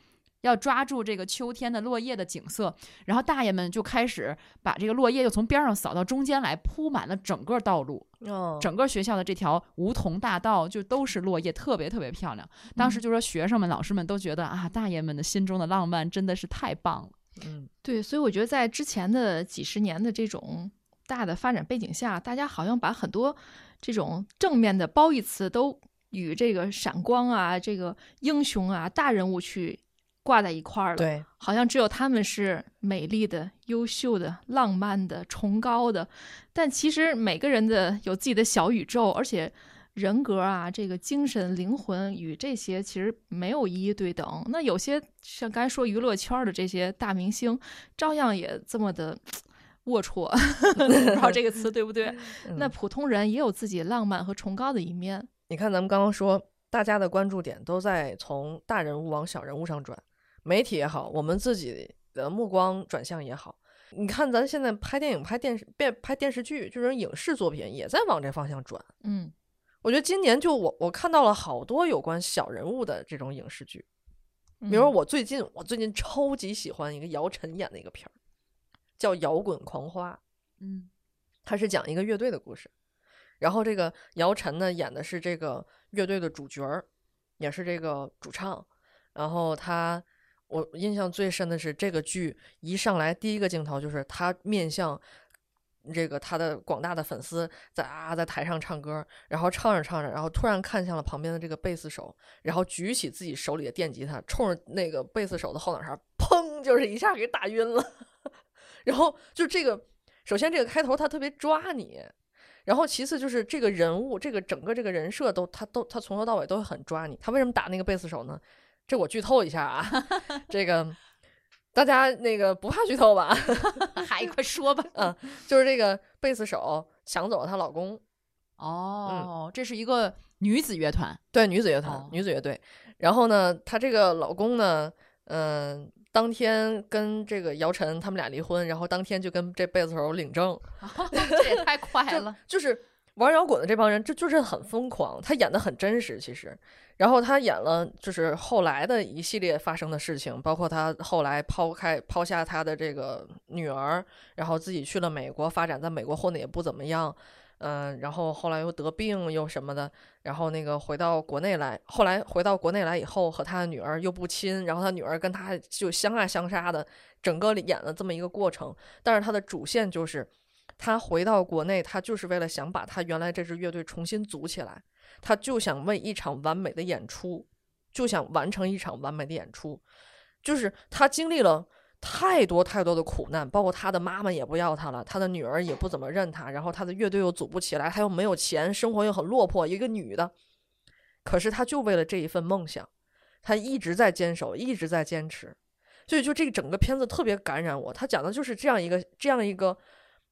要抓住这个秋天的落叶的景色，然后大爷们就开始把这个落叶又从边上扫到中间来，铺满了整个道路。哦，整个学校的这条梧桐大道就都是落叶，特别特别漂亮。当时就说学生们、老师们都觉得啊，大爷们的心中的浪漫真的是太棒了。嗯对，所以我觉得在之前的几十年的这种大的发展背景下，大家好像把很多这种正面的褒义词都与这个闪光啊、这个英雄啊、大人物去挂在一块儿了。对，好像只有他们是美丽的、优秀的、浪漫的、崇高的，但其实每个人的有自己的小宇宙，而且人格啊，这个精神、灵魂与这些其实没有一一对等。那有些像刚才说娱乐圈的这些大明星，照样也这么的龌龊，不知道这个词对不对？那嗯普通人也有自己浪漫和崇高的一面。你看，咱们刚刚说，大家的关注点都在从大人物往小人物上转，媒体也好，我们自己的目光转向也好。你看，咱现在拍电影、拍电视、变拍电视剧，这种影视作品也在往这方向转。嗯我觉得今年就我我看到了好多有关小人物的这种影视剧，嗯，比如我最近我最近超级喜欢一个姚晨演的一个片儿，叫《摇滚狂花》。嗯它是讲一个乐队的故事，然后这个姚晨呢演的是这个乐队的主角儿，也是这个主唱。然后他，我印象最深的是这个剧一上来第一个镜头就是他面向这个他的广大的粉丝在啊在台上唱歌，然后唱着唱着，然后突然看向了旁边的这个贝斯手，然后举起自己手里的电吉他，冲着那个贝斯手的后脑勺，砰，就是一下给打晕了。然后就这个。首先，这个开头他特别抓你，然后其次就是这个人物，这个整个这个人设都他都他从头到尾都很抓你。他为什么打那个贝斯手呢？这我剧透一下啊，这个大家那个不怕剧透吧？还，快说吧。嗯，就是这个贝斯手抢走了她老公，哦，这是一个女子乐团。对，女子乐团，哦女子乐队。然后呢，她这个老公呢，嗯、当天跟这个姚晨他们俩离婚，然后当天就跟这贝斯手领证，这也太快 就了。就是玩摇滚的这帮人，这就是很疯狂。他演的很真实，其实。然后他演了，就是后来的一系列发生的事情，包括他后来抛开抛下他的这个女儿，然后自己去了美国发展，在美国混的也不怎么样。嗯、然后后来又得病又什么的，然后那个回到国内来，后来回到国内来以后和他的女儿又不亲，然后他女儿跟他就相爱相杀的，整个演了这么一个过程。但是他的主线就是，他回到国内，他就是为了想把他原来这支乐队重新组起来，他就想为一场完美的演出，就想完成一场完美的演出。就是他经历了太多太多的苦难，包括他的妈妈也不要他了，他的女儿也不怎么认他，然后他的乐队又组不起来，他又没有钱，生活又很落魄，一个女的，可是他就为了这一份梦想，他一直在坚守，一直在坚持，所以就这个整个片子特别感染我。他讲的就是这样一个这样一个，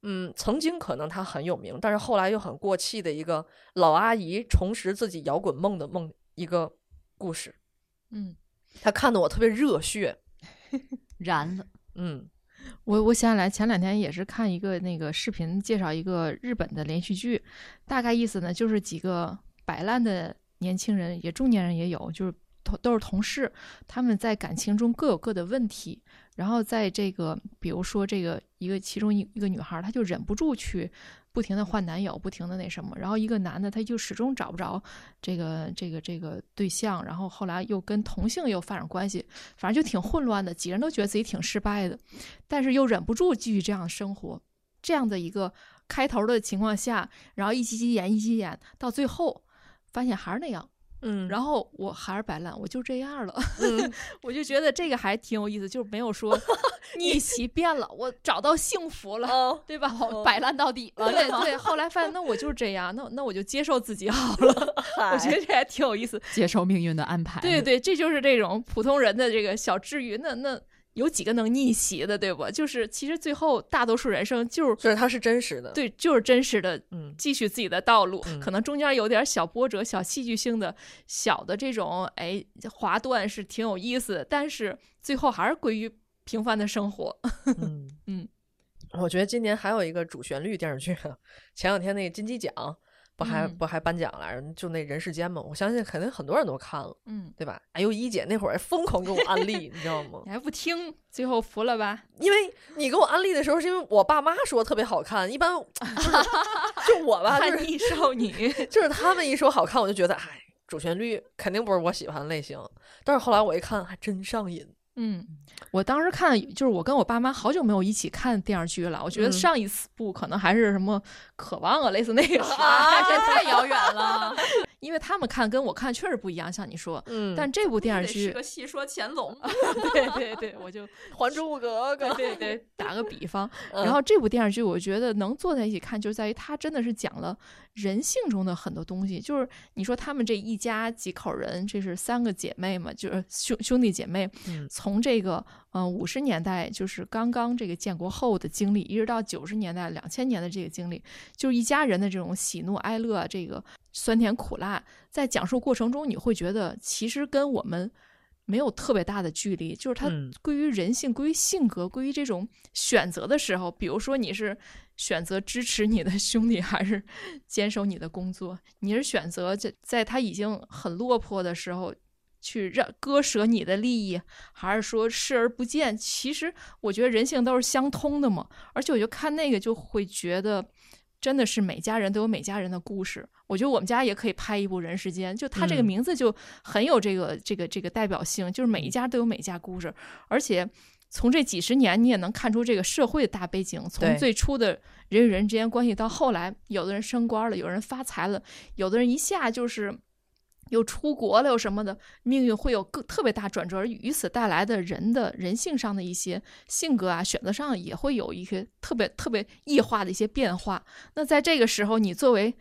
嗯，曾经可能他很有名，但是后来又很过气的一个老阿姨重拾自己摇滚梦的梦一个故事。嗯，他看得我特别热血，燃了，嗯。我我想起来，前两天也是看一个那个视频，介绍一个日本的连续剧，大概意思呢就是几个摆烂的年轻人，也中年人也有，就是同都是同事，他们在感情中各有各的问题，然后在这个比如说这个一个其中一一个女孩，她就忍不住去不停的换男友，不停的那什么，然后一个男的他就始终找不着这个这个这个对象，然后后来又跟同性又发展关系，反正就挺混乱的，几人都觉得自己挺失败的。但是又忍不住继续这样生活，这样的一个开头的情况下，然后一集集演一集演，到最后发现还是那样，嗯，然后我还是摆烂，我就这样了，嗯 我就觉得这个还挺有意思，就是没有说 逆袭变了，我找到幸福了。哦，对吧？哦摆烂到底 了，对对，后来发现那我就是这样，那那我就接受自己好了。我觉得这还挺有意思。接受命运的安排。对对，这就是这种普通人的这个小治愈。那那有几个能逆袭的，对不？就是其实最后大多数人生就是就是它是真实的，，对，就是真实的嗯。继续自己的道路，嗯。可能中间有点小波折、小戏剧性的、小的这种哎滑段是挺有意思的，但是最后还是归于平凡的生活。嗯。嗯，我觉得今年还有一个主旋律电视剧，前两天那个金鸡奖不还、嗯不还颁奖来着，就那人世间嘛，我相信肯定很多人都看了，嗯，对吧？哎呦，一姐那会儿疯狂给我安利，你知道吗？你还不听，最后服了吧？因为你给我安利的时候，是因为我爸妈说特别好看，一般就我吧，就是叛逆少女，就是他们一说好看，我就觉得哎，主旋律肯定不是我喜欢的类型。但是后来我一看，还真上瘾。嗯，我当时看就是我跟我爸妈好久没有一起看电视剧了，我觉得嗯上一次部可能还是什么《渴望》啊，类似那个，啊，这太遥远了。因为他们看跟我看确实不一样，像你说。嗯，但这部电视 剧是个，戏说乾隆，对对对，我就《还珠格格》对对对，打个比方，嗯然后这部电视剧，我觉得能坐在一起看，就在于它真的是讲了人性中的很多东西。就是你说他们这一家几口人，这是三个姐妹嘛，就是兄兄弟姐妹，嗯从这个嗯五十年代就是刚刚这个建国后的经历，一直到九十年代、两千年的这个经历，就是一家人的这种喜怒哀乐，这个酸甜苦辣，在讲述过程中，你会觉得其实跟我们。没有特别大的距离，就是它嗯归于人性、归于性格、归于这种选择的时候，比如说你是选择支持你的兄弟，还是坚守你的工作？你是选择在在他已经很落魄的时候去让割舍你的利益，还是说视而不见？其实我觉得人性都是相通的嘛。而且我就看那个就会觉得。真的是每家人都有每家人的故事，我觉得我们家也可以拍一部《人世间》，就它这个嗯。名字就很有这个、这个这个代表性，就是每一家都有每家故事，而且从这几十年你也能看出这个社会的大背景，从最初的人与人之间关系到后来，有的人升官了，有人发财了，有的人一下就是又出国了，又什么的，命运会有更特别大转折，而与此带来的人的人性上的一些性格啊、选择上也会有一些特别特别异化的一些变化。那在这个时候，你作为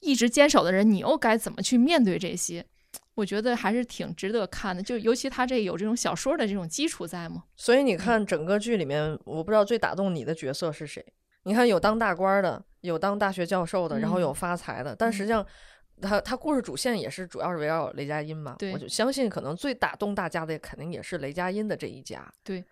一直坚守的人，你又该怎么去面对这些？我觉得还是挺值得看的，就尤其他这有这种小说的这种基础在嘛。所以你看整个剧里面，我不知道最打动你的角色是谁。你看有当大官儿的，有当大学教授的，然后有嗯发财的，但实际上。他他故事主线也是主要是围绕雷佳音嘛，我就相信可能最打动大家的肯定也是雷佳音的这一家。对，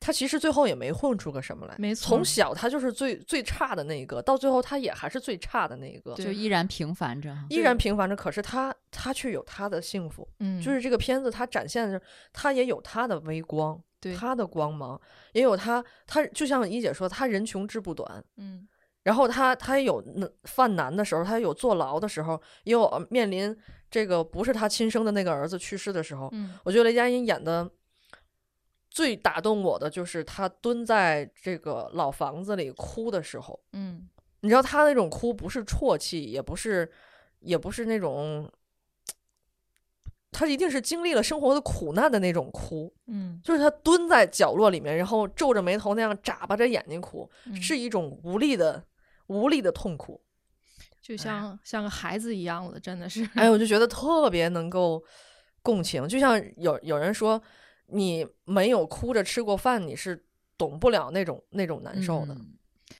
他其实最后也没混出个什么来，没错从小他就是最最差的那一个，到最后他也还是最差的那一个，就依然平凡着。依然平凡着。可是他他却有他的幸福，嗯，就是这个片子他展现的，是他也有他的微光，对他的光芒，也有他，他就像一姐说，他人穷志不短。嗯然后他他也有那犯难的时候，他也有坐牢的时候，也有呃面临这个不是他亲生的那个儿子去世的时候。嗯。我觉得雷佳音演的最打动我的就是他蹲在这个老房子里哭的时候，嗯。你知道他那种哭不是啜泣，也不是也不是那种，他一定是经历了生活的苦难的那种哭，嗯，就是他蹲在角落里面，然后皱着眉头那样眨巴着眼睛哭，嗯。是一种无力的无力的痛苦。就像像个孩子一样的，真的是。哎，我就觉得特别能够共情，就像有有人说，你没有哭着吃过饭，你是懂不了那种那种难受的。嗯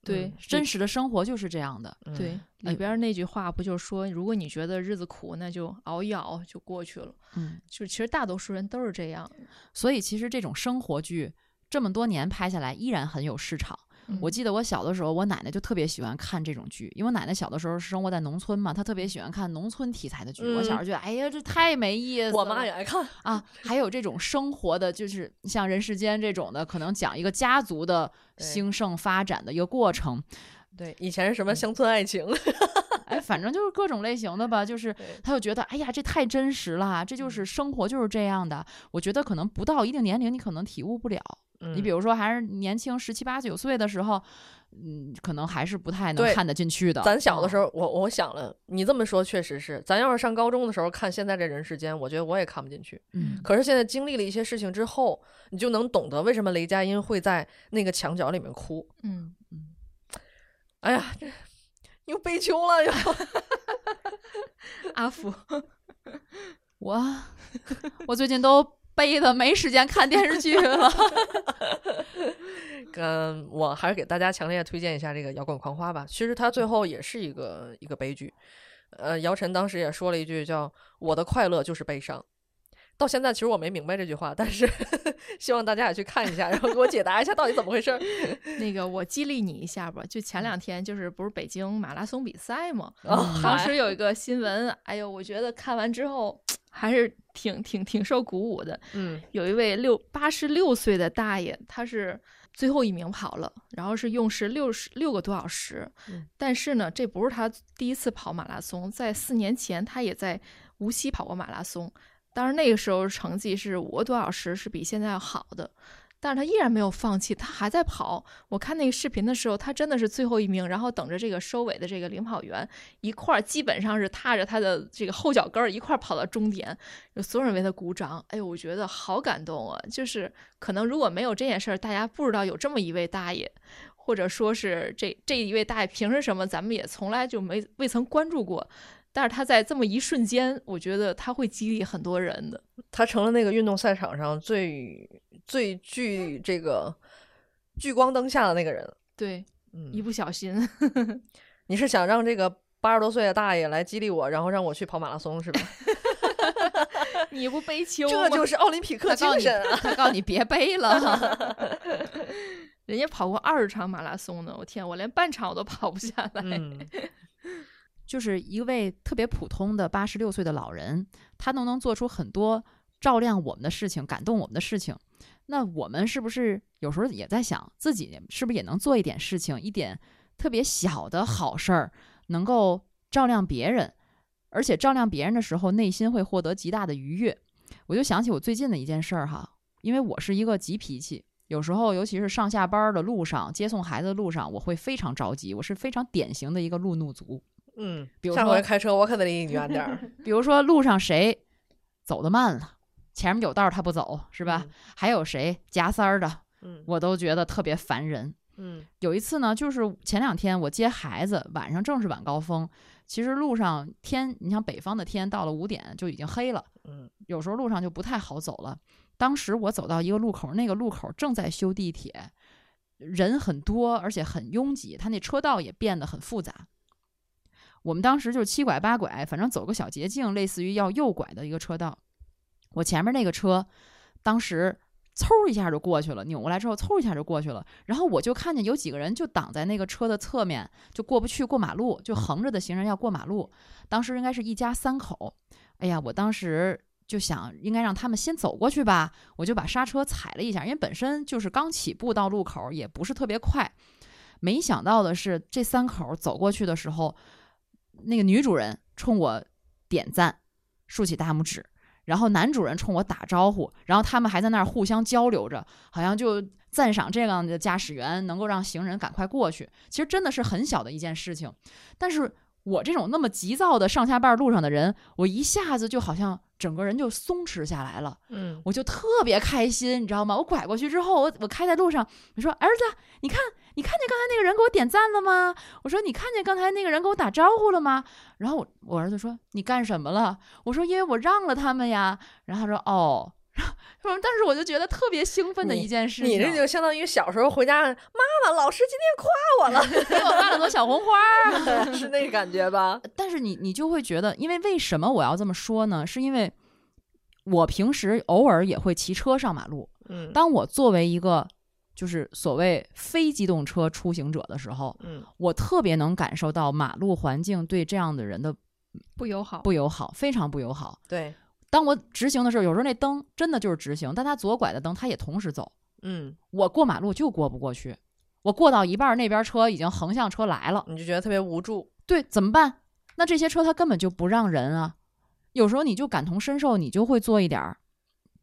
对嗯真实的生活就是这样的。嗯对，哎里边儿那句话不就说，如果你觉得日子苦，那就熬一熬就过去了。嗯，就其实大多数人都是这样。所以其实这种生活剧这么多年拍下来，依然很有市场。我嗯记得我小的时候，我奶奶就特别喜欢看这种剧，因为我奶奶小的时候生活在农村嘛，她特别喜欢看农村题材的剧。我小时候觉得，哎呀，这太没意思了。我妈也爱看。啊，还有这种生活的，就是像《人世间》这种的，可能讲一个家族的兴盛发展的一个过程。对，以前是什么乡村爱情？哎，反正就是各种类型的吧，就是对他就觉得，哎呀，这太真实了，这就是生活就是这样的。我觉得可能不到一定年龄，你可能体悟不了。你比如，说，还是年轻十七八九岁的时候，嗯，可能还是不太能看得进去的。咱小的时候，候，我我想了，你这么说确实是，咱要是上高中的时候看现在这人世间，我觉得我也看不进去。嗯，可是现在经历了一些事情之后，你就能懂得为什么雷佳音会在那个墙角里面哭。嗯，哎呀，这又悲秋了，又阿福，我 我最近都悲的没时间看电视剧了。嗯，我还是给大家强烈推荐一下这个《摇滚狂花》吧。其实它最后也是一个一个悲剧。呃，姚晨当时也说了一句叫“我的快乐就是悲伤”。到现在其实我没明白这句话，但是 希望大家也去看一下，然后给我解答一下到底怎么回事儿。那个我激励你一下吧。就前两天，就是不是北京马拉松比赛嘛？哦当时有一个新闻，哎呦，我觉得看完之后还是挺挺挺受鼓舞的。嗯有一位六八十六岁的大爷，他是最后一名跑了，然后是用时六十六个多小时。嗯但是呢，这不是他第一次跑马拉松，在四年前他也在无锡跑过马拉松，当然那个时候成绩是五个多小时，是比现在要好的。但是他依然没有放弃，他还在跑。我看那个视频的时候，他真的是最后一名，然后等着这个收尾的这个领跑员一块儿，基本上是踏着他的这个后脚跟儿一块儿跑到终点，有所有人为他鼓掌。哎呦，我觉得好感动啊！就是可能如果没有这件事儿，大家不知道有这么一位大爷，或者说是这这一位大爷平时什么，咱们也从来就没未曾关注过。但是他在这么一瞬间，我觉得他会激励很多人的。他成了那个运动赛场上最最具这个聚光灯下的那个人。对，嗯一不小心，你是想让这个八十多岁的大爷来激励我，然后让我去跑马拉松是吧？你不悲 秋吗这？就是奥林匹克精神啊！他告诉你别背了。人家跑过二十场马拉松呢，我天，我连半场我都跑不下来。嗯，就是一位特别普通的八十六岁的老人，他都能做出很多照亮我们的事情、感动我们的事情。那我们是不是有时候也在想，自己是不是也能做一点事情，一点特别小的好事儿，能够照亮别人，而且照亮别人的时候，内心会获得极大的愉悦。我就想起我最近的一件事儿哈，因为我是一个急脾气，有时候尤其是上下班的路上、接送孩子的路上，我会非常着急，我是非常典型的一个路怒族。嗯，比如说下回开车我可得离你远点儿，比如说路上谁走得慢了，前面有道儿他不走，是吧？还有谁夹三儿的，嗯？嗯我都觉得特别烦人。嗯有一次呢，就是前两天我接孩子，晚上正是晚高峰，其实路上天，你像北方的天，到了五点就已经黑了，嗯有时候路上就不太好走了。当时我走到一个路口，那个路口正在修地铁，人很多，而且很拥挤，它那车道也变得很复杂。我们当时就七拐八拐，反正走个小捷径，类似于要右拐的一个车道。我前面那个车，当时嗖一下就过去了，扭过来之后嗖一下就过去了。然后我就看见有几个人就挡在那个车的侧面，就过不去过马路，就横着的行人要过马路。当时应该是一家三口，哎呀，我当时就想应该让他们先走过去吧，我就把刹车踩了一下，因为本身就是刚起步到路口，也不是特别快。没想到的是，这三口走过去的时候，那个女主人冲我点赞，竖起大拇指，然后男主人冲我打招呼，然后他们还在那儿互相交流着，好像就赞赏这样的驾驶员能够让行人赶快过去。其实真的是很小的一件事情，但是我这种那么急躁的上下班路上的人，我一下子就好像整个人就松弛下来了。嗯，我就特别开心，你知道吗？我拐过去之后，我我开在路上，我说儿子，你看，你看见刚才那个人给我点赞了吗？我说你看见刚才那个人给我打招呼了吗？然后我我儿子说你干什么了？我说因为我让了他们呀。然后他说哦，然后但是我就觉得特别兴奋的一件事情，你这就相当于小时候回家，妈妈，老师今天夸我了，给我发了朵小红花儿。是那个感觉吧？但是你你就会觉得，因为为什么我要这么说呢？是因为我平时偶尔也会骑车上马路。嗯当我作为一个就是所谓非机动车出行者的时候，嗯我特别能感受到马路环境对这样的人的不友好。不友好，非常不友好。对，当我直行的时候，有时候那灯真的就是直行，但它左拐的灯它也同时走，嗯，我过马路就过不过去。我过到一半儿，那边车已经横向车来了，你就觉得特别无助。对，怎么办？那这些车它根本就不让人啊。有时候你就感同身受，你就会做一点儿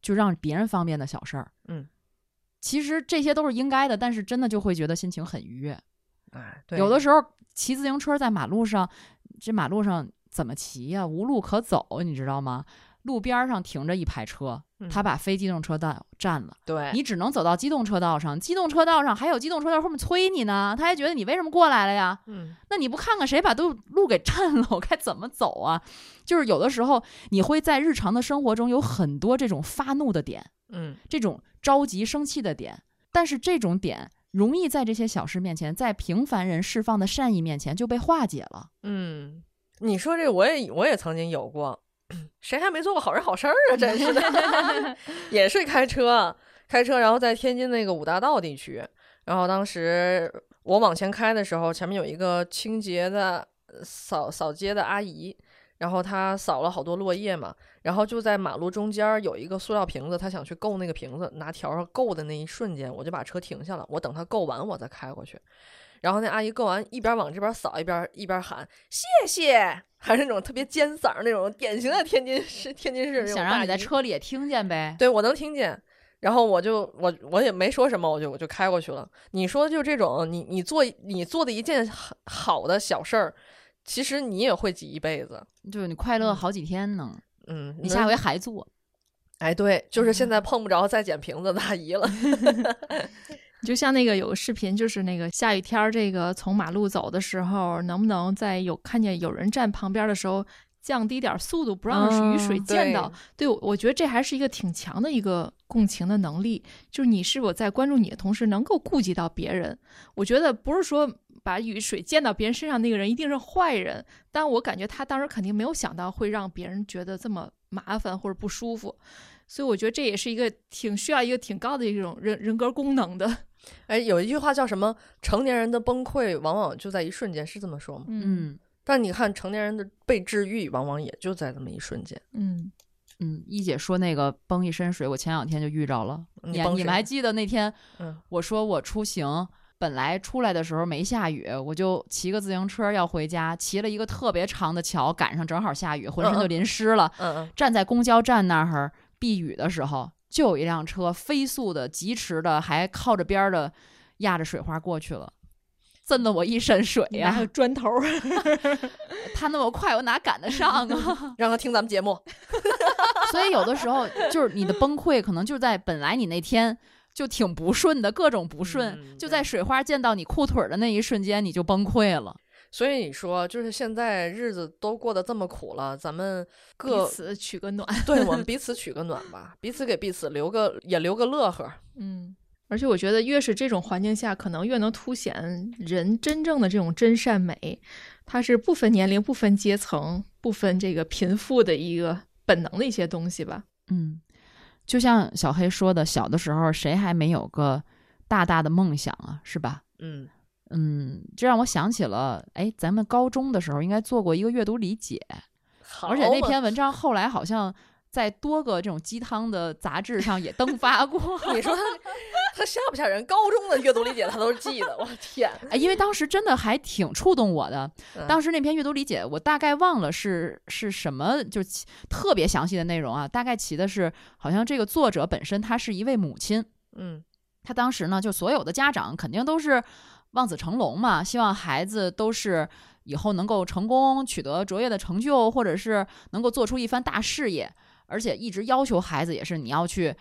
就让别人方便的小事儿。嗯，其实这些都是应该的，但是真的就会觉得心情很愉悦。哎，对，有的时候骑自行车在马路上，这马路上怎么骑呀、无路可走，你知道吗？路边儿上停着一排车，他嗯把非机动车道占了，对，你只能走到机动车道上。机动车道上还有机动车在后面催你呢，他还觉得你为什么过来了呀？嗯那你不看看谁把都路给占了，我该怎么走啊？就是有的时候你会在日常的生活中有很多这种发怒的点，嗯这种着急生气的点，但是这种点容易在这些小事面前，在平凡人释放的善意面前就被化解了。嗯，你说这我也我也曾经有过，谁还没做过好人好事儿啊？真是的，也是开车开车，然后在天津那个五大道地区，然后当时我往前开的时候，前面有一个清洁的呃扫扫街的阿姨。然后她扫了好多落叶嘛，然后就在马路中间儿有一个塑料瓶子，她想去够那个瓶子，拿笤帚够的那一瞬间，我就把车停下了，我等她够完我再开过去。然后那阿姨够完，一边往这边扫，一边一边喊谢谢，还是那种特别尖嗓儿那种典型的天津市天津市想让你在车里也听见呗。对我能听见，然后我就我我也没说什么，我就我就开过去了。你说就这种，你你做你做的一件好好的小事儿，其实你也会记一辈子。就是你快乐好几天呢，嗯，你下回还做。哎，对，就是现在碰不着再捡瓶子的阿姨了。就像那个有个视频，就是那个下雨天儿，这个从马路走的时候，能不能在有看见有人站旁边的时候，降低点儿速度，不让雨水嗯溅到？对，我我觉得这还是一个挺强的一个共情的能力，就是你是否在关注你的同时，能够顾及到别人。我觉得不是说把雨水溅到别人身上那个人一定是坏人，但我感觉他当时肯定没有想到会让别人觉得这么麻烦或者不舒服，所以我觉得这也是一个挺需要一个挺高的一种人人格功能的。哎，有一句话叫什么？成年人的崩溃往往就在一瞬间，是这么说吗？嗯但你看，成年人的被治愈，往往也就在这么一瞬间。嗯嗯，一姐说那个崩一身水，我前两天就遇着了。你你你们还记得那天嗯我说我出行？本来出来的时候没下雨，我就骑个自行车要回家，骑了一个特别长的桥，赶上正好下雨，浑身就嗯嗯淋湿了。嗯嗯，站在公交站那儿避雨的时候，就有一辆车飞速的、疾驰的，还靠着边儿的压着水花过去了，震得我一身水呀、砖头儿，他那么快，我哪赶得上啊？让他听咱们节目。所以有的时候就是你的崩溃，可能就在本来你那天就挺不顺的，各种不顺，嗯就在水花溅到你裤腿儿的那一瞬间，你就崩溃了。所以你说，就是现在日子都过得这么苦了，咱们彼各此取个暖。对我们 彼此取个暖吧，彼此给彼此留个也留个乐呵。嗯，而且我觉得越是这种环境下，可能越能凸显人真正的这种真善美，它是不分年龄、不分阶层、不分这个贫富的一个本能的一些东西吧。嗯，就像小黑说的，小的时候谁还没有个大大的梦想啊，是吧？嗯嗯，这让我想起了，哎，咱们高中的时候应该做过一个阅读理解，而且那篇文章后来好像在多个这种鸡汤的杂志上也登发过。你说他他吓不吓人？高中的阅读理解他都记得，我天！哎，因为当时真的还挺触动我的。嗯当时那篇阅读理解，我大概忘了是是什么，就特别详细的内容啊。大概提的是，好像这个作者本身他是一位母亲，嗯他当时呢，就所有的家长肯定都是望子成龙嘛，希望孩子都是以后能够成功，取得卓越的成就，或者是能够做出一番大事业，而且一直要求孩子也是你要去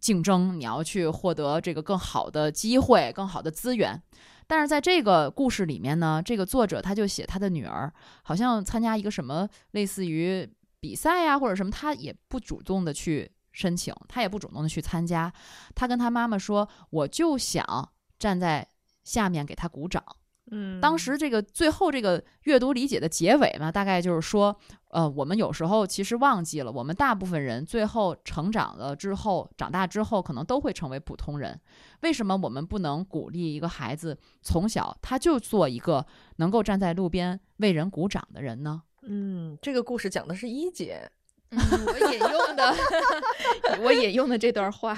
竞争，你要去获得这个更好的机会、更好的资源。但是在这个故事里面呢，这个作者他就写他的女儿好像参加一个什么类似于比赛呀、或者什么，他也不主动的去申请，他也不主动的去参加，他跟他妈妈说：“我就想站在下面给他鼓掌。”嗯，当时这个最后这个阅读理解的结尾嘛，大概就是说，呃，我们有时候其实忘记了，我们大部分人最后成长了之后，长大之后可能都会成为普通人。为什么我们不能鼓励一个孩子从小他就做一个能够站在路边为人鼓掌的人呢？嗯，这个故事讲的是一姐，嗯我引用的，我引用的这段话，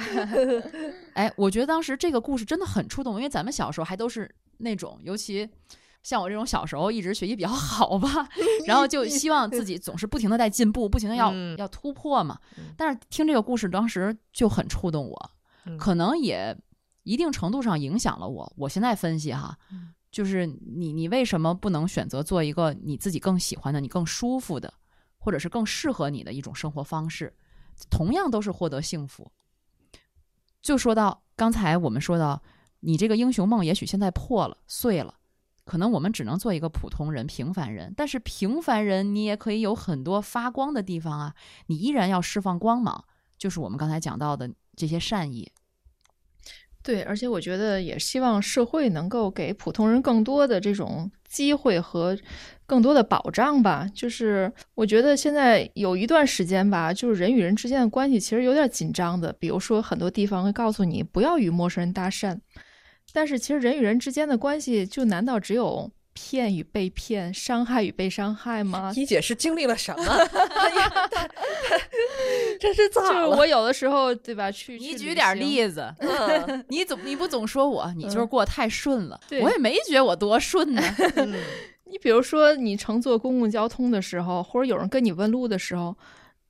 哎，我觉得当时这个故事真的很触动，因为咱们小时候还都是那种，尤其像我这种小时候一直学习比较好吧，然后就希望自己总是不停的在进步，不停的要、嗯要突破嘛嗯。但是听这个故事当时就很触动我，嗯可能也一定程度上影响了我。我现在分析哈，嗯就是你你为什么不能选择做一个你自己更喜欢的、你更舒服的，或者是更适合你的一种生活方式？同样都是获得幸福。就说到刚才我们说到，你这个英雄梦也许现在破了、碎了，可能我们只能做一个普通人、平凡人。但是平凡人你也可以有很多发光的地方啊，你依然要释放光芒，就是我们刚才讲到的这些善意。对，而且我觉得也希望社会能够给普通人更多的这种机会和更多的保障吧。就是我觉得现在有一段时间吧，就是人与人之间的关系其实有点紧张的。比如说很多地方会告诉你不要与陌生人搭讪，但是其实人与人之间的关系，就难道只有骗与被骗、伤害与被伤害吗？一姐是经历了什么？哎呀，她她这是咋就是？我有的时候，对吧？去你举点。例子，嗯你总你不总说我，你就是过得太顺了，对我也没觉得我多顺呢。嗯 你比如说，你乘坐公共交通的时候，或者有人跟你问路的时候，呃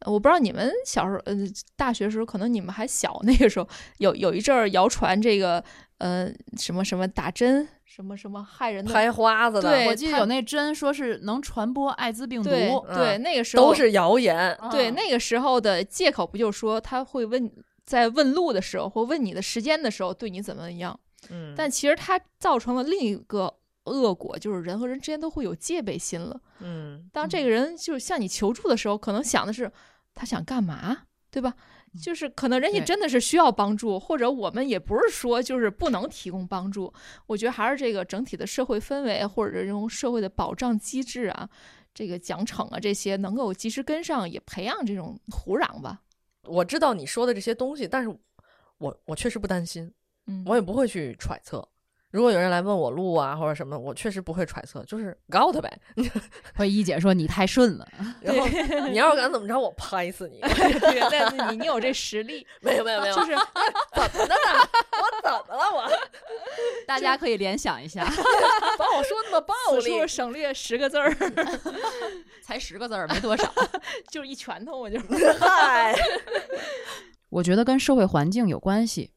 我不知道你们小时候，呃，大学时候可能你们还小，那个时候有有一阵儿谣传这个，呃，什么什么打针，什么什么害人的，拍花子的，对我记得有那针说是能传播艾滋病毒，对嗯，那个时候都是谣言。对啊那个时候的借口不就说他会问，在问路的时候或问你的时间的时候对你怎么样？嗯，但其实它造成了另一个恶果，就是人和人之间都会有戒备心了。嗯当这个人就是向你求助的时候，可能想的是他想干嘛，对吧？就是可能人家真的是需要帮助，或者我们也不是说就是不能提供帮助。我觉得还是这个整体的社会氛围，或者这种社会的保障机制啊，这个奖惩啊这些能够及时跟上，也培养这种土壤吧。我知道你说的这些东西，但是我我确实不担心，嗯，我也不会去揣测。如果有人来问我路啊或者什么，我确实不会揣测，就是告他呗。会一姐说你太顺了，然后你要是敢怎么着，我拍死你！对，但你你有这实力，没有没有没有，就是怎么的呢？我怎么了？我大家可以联想一下，把我说那么暴力此处，省略十个字儿，才十个字儿，没多少。就是一拳头，我就嗨，我觉得跟社会环境有关系，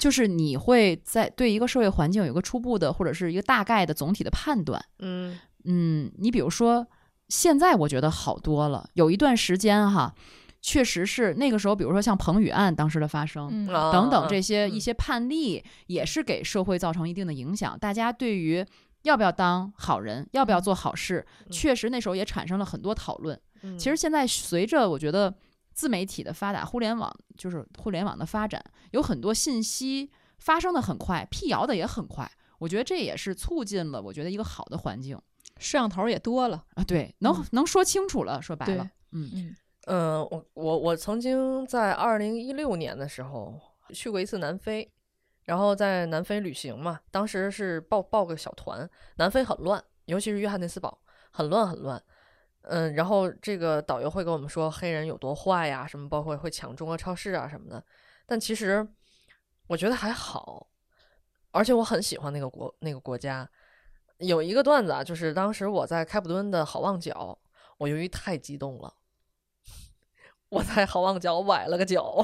就是你会在对一个社会环境有一个初步的或者是一个大概的总体的判断。嗯嗯，你比如说，现在我觉得好多了，有一段时间哈，确实是那个时候，比如说像彭宇案当时的发生。等等这些嗯一些判例，也是给社会造成一定的影响。大家对于要不要当好人，要不要做好事，嗯确实那时候也产生了很多讨论。嗯其实现在随着我觉得自媒体的发达，互联网就是互联网的发展，有很多信息发生的很快，辟谣的也很快。我觉得这也是促进了我觉得一个好的环境摄像头也多了。啊，对，能、嗯能说清楚了，说白了，嗯嗯嗯，我我我曾经在二零一六年的时候去过一次南非，然后在南非旅行嘛，当时是报报个小团，南非很乱，尤其是约翰内斯堡很乱很乱。嗯，然后这个导游会跟我们说黑人有多坏呀，什么包括会抢中国超市啊什么的。但其实我觉得还好，而且我很喜欢那个国那个国家。有一个段子啊，就是当时我在开普敦的好望角，我由于太激动了，我在好望角崴了个脚，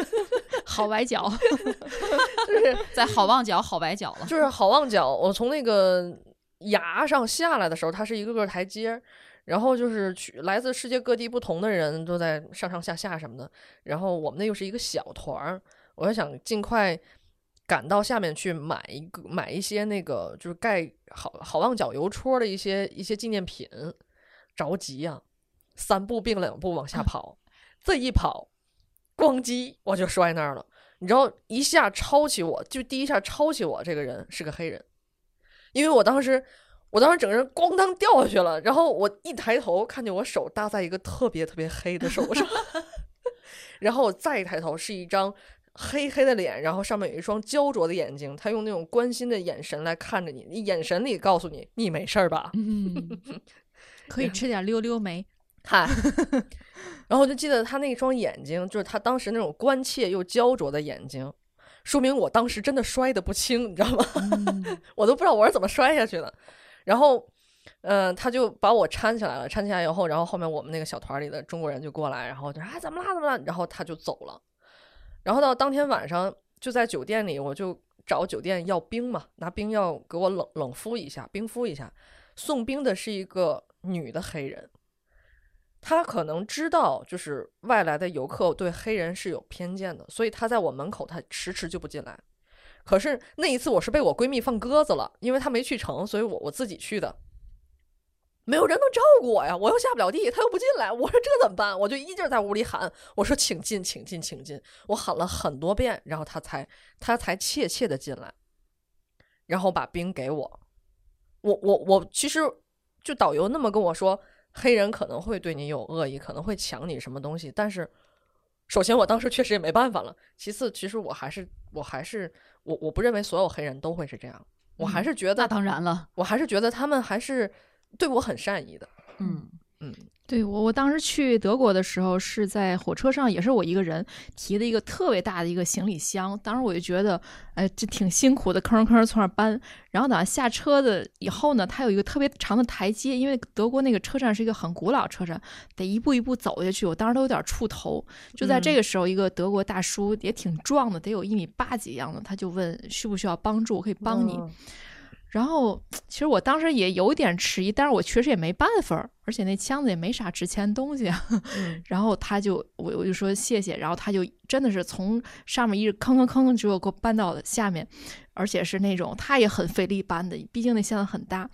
好崴脚，就是 在好望角好崴脚了。就是好望角，我从那个崖上下来的时候，它是一个个台阶儿，然后就是去来自世界各地不同的人都在上上下下什么的，然后我们那又是一个小团儿，我就想尽快赶到下面去买一个买一些那个就是盖好好望角邮戳的一些一些纪念品，着急呀、三步并两步往下跑，这一跑，咣叽我就摔那儿了。你知道，一下抄起我，就第一下抄起我这个人是个黑人，因为我当时，我当时整个人咣当掉下去了，然后我一抬头看见我手搭在一个特别特别黑的手上，然后我再一抬头是一张黑黑的脸，然后上面有一双焦灼的眼睛，他用那种关心的眼神来看着你，你眼神里告诉你你没事儿吧？嗯，可以吃点溜溜梅。嗨，然后我就记得他那双眼睛，就是他当时那种关切又焦灼的眼睛，说明我当时真的摔得不轻，你知道吗？我都不知道我是怎么摔下去的。然后，嗯、他就把我搀起来了，搀起来以后，然后后面我们那个小团里的中国人就过来，然后就说啊怎么啦怎么啦，然后他就走了。然后到当天晚上就在酒店里，我就找酒店要冰嘛，拿冰要给我冷冷敷一下，冰敷一下。送冰的是一个女的黑人。他可能知道，就是外来的游客对黑人是有偏见的，所以他在我门口，他迟迟就不进来。可是那一次我是被我闺蜜放鸽子了，因为她没去成，所以我我自己去的。没有人能照顾我呀，我又下不了地，他又不进来，我说这怎么办？我就一劲儿在屋里喊，我说请进，请进，请进，我喊了很多遍，然后他才他才怯怯的进来，然后把冰给我。我我我其实就导游那么跟我说，黑人可能会对你有恶意，可能会抢你什么东西，但是首先我当时确实也没办法了，其次其实我还是我还是我我不认为所有黑人都会是这样，我还是觉得、那当然了，我还是觉得他们还是对我很善意的，嗯嗯对我，我当时去德国的时候是在火车上，也是我一个人提的一个特别大的一个行李箱。当时我就觉得，哎，这挺辛苦的，吭哧吭哧从那儿搬。然后等下车的以后呢，它有一个特别长的台阶，因为德国那个车站是一个很古老车站，得一步一步走下去。我当时都有点怵头。就在这个时候，一个德国大叔也挺壮的，得有一米八几样的，他就问需不需要帮助，我可以帮你。嗯然后其实我当时也有点迟疑，但是我确实也没办法，而且那箱子也没啥值钱东西啊。嗯然后他就我我就说谢谢，然后他就真的是从上面一直吭吭吭，结果给我搬到了下面，而且是那种他也很费力搬的，毕竟那箱子很大。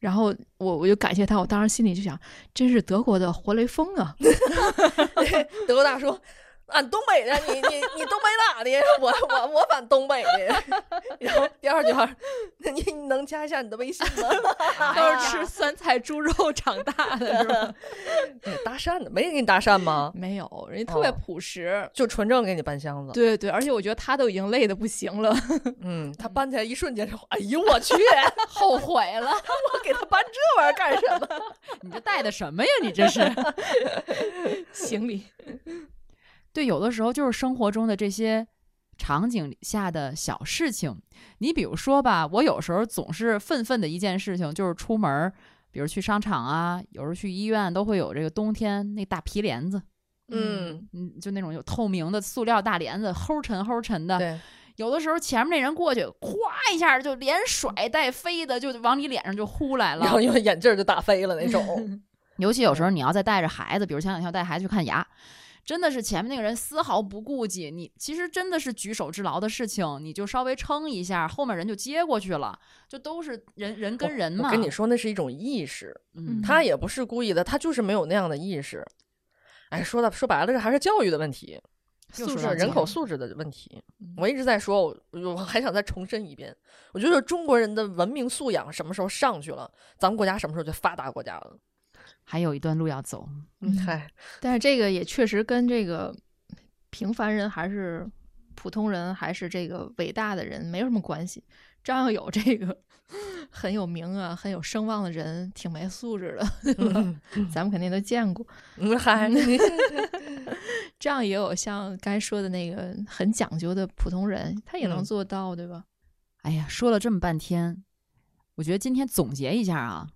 然后我我就感谢他，我当时心里就想，真是德国的活雷锋啊！德国大叔。俺东北的，你你你东北哪的？我我我反东北的。然后第二句话，那你你能加一下你的微信吗？都是吃酸菜猪肉长大的，是吧？哎搭讪的，没人给你搭讪吗？没有，人家特别哦朴实。就纯正给你搬箱子。对对，而且我觉得他都已经累的不行了。嗯，他搬起来一瞬间就，哎呦我去，后悔了，我给他搬这玩意儿干什么？你这带的什么呀？你这是？行李，对，有的时候就是生活中的这些场景下的小事情。你比如说吧，我有时候总是愤愤的一件事情，就是出门儿，比如去商场啊，有时候去医院，都会有这个冬天那大皮帘子，嗯，嗯，就那种有透明的塑料大帘子，齁沉齁沉的。对，有的时候前面那人过去，咵一下就连甩带飞的，就往你脸上就呼来了。然后因为眼镜儿就打飞了那种。尤其有时候你要再带着孩子，比如前两天要带孩子去看牙，真的是前面那个人丝毫不顾忌，你其实真的是举手之劳的事情，你就稍微撑一下，后面人就接过去了，就都是人人跟人嘛。我跟你说，那是一种意识，嗯，他也不是故意的，他就是没有那样的意识。哎，说的说白了，这还是教育的问题，素质、人口素质的问题嗯。我一直在说，我我还想再重申一遍，我觉得中国人的文明素养什么时候上去了，咱们国家什么时候就发达国家了。还有一段路要走。嗯，嗨，但是这个也确实跟这个平凡人还是普通人还是这个伟大的人没有什么关系，张耀有这个 很有名啊、很有声望的人，挺没素质的，对吧？咱们肯定都见过。嗯，嗨，这样也有像刚才说的那个很讲究的普通人，他也能嗯做到，对吧？哎呀，说了这么半天，我觉得今天总结一下啊，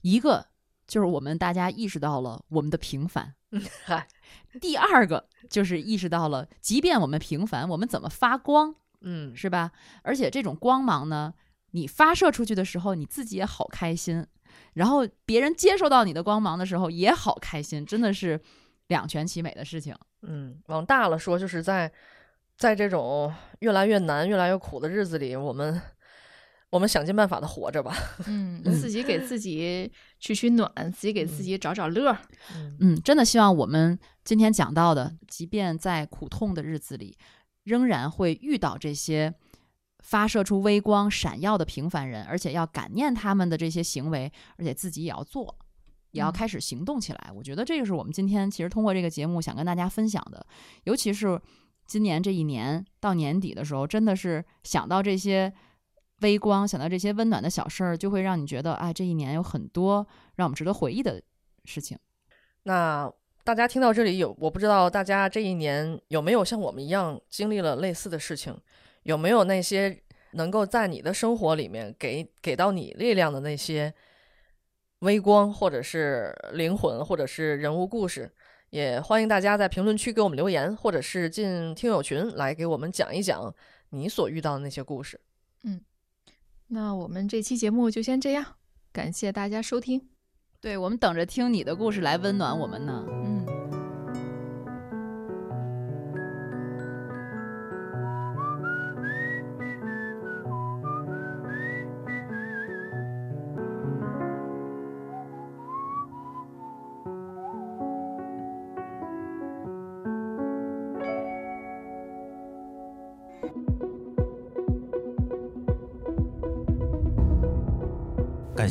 一个就是我们大家意识到了我们的平凡，嗨，第二个就是意识到了，即便我们平凡，我们怎么发光，嗯，是吧？而且这种光芒呢，你发射出去的时候，你自己也好开心，然后别人接收到你的光芒的时候也好开心，真的是两全其美的事情。嗯，往大了说，就是在在这种越来越难、越来越苦的日子里，我们我们想尽办法的活着吧。嗯，嗯 自己给自己取取暖，自己给自己找找乐儿。嗯嗯，真的希望我们今天讲到的，即便在苦痛的日子里，仍然会遇到这些发射出微光、闪耀的平凡人，而且要感念他们的这些行为，而且自己也要做，也要嗯开始行动起来。我觉得这个是我们今天其实通过这个节目想跟大家分享的，尤其是今年这一年到年底的时候，真的是想到这些。微光，想到这些温暖的小事儿，就会让你觉得，哎，这一年有很多让我们值得回忆的事情。那大家听到这里有，我不知道大家这一年有没有像我们一样经历了类似的事情，有没有那些能够在你的生活里面给给到你力量的那些微光，或者是灵魂，或者是人物故事。也欢迎大家在评论区给我们留言，或者是进听友群来给我们讲一讲你所遇到的那些故事。那我们这期节目就先这样，感谢大家收听。对我们等着听你的故事来温暖我们呢。嗯。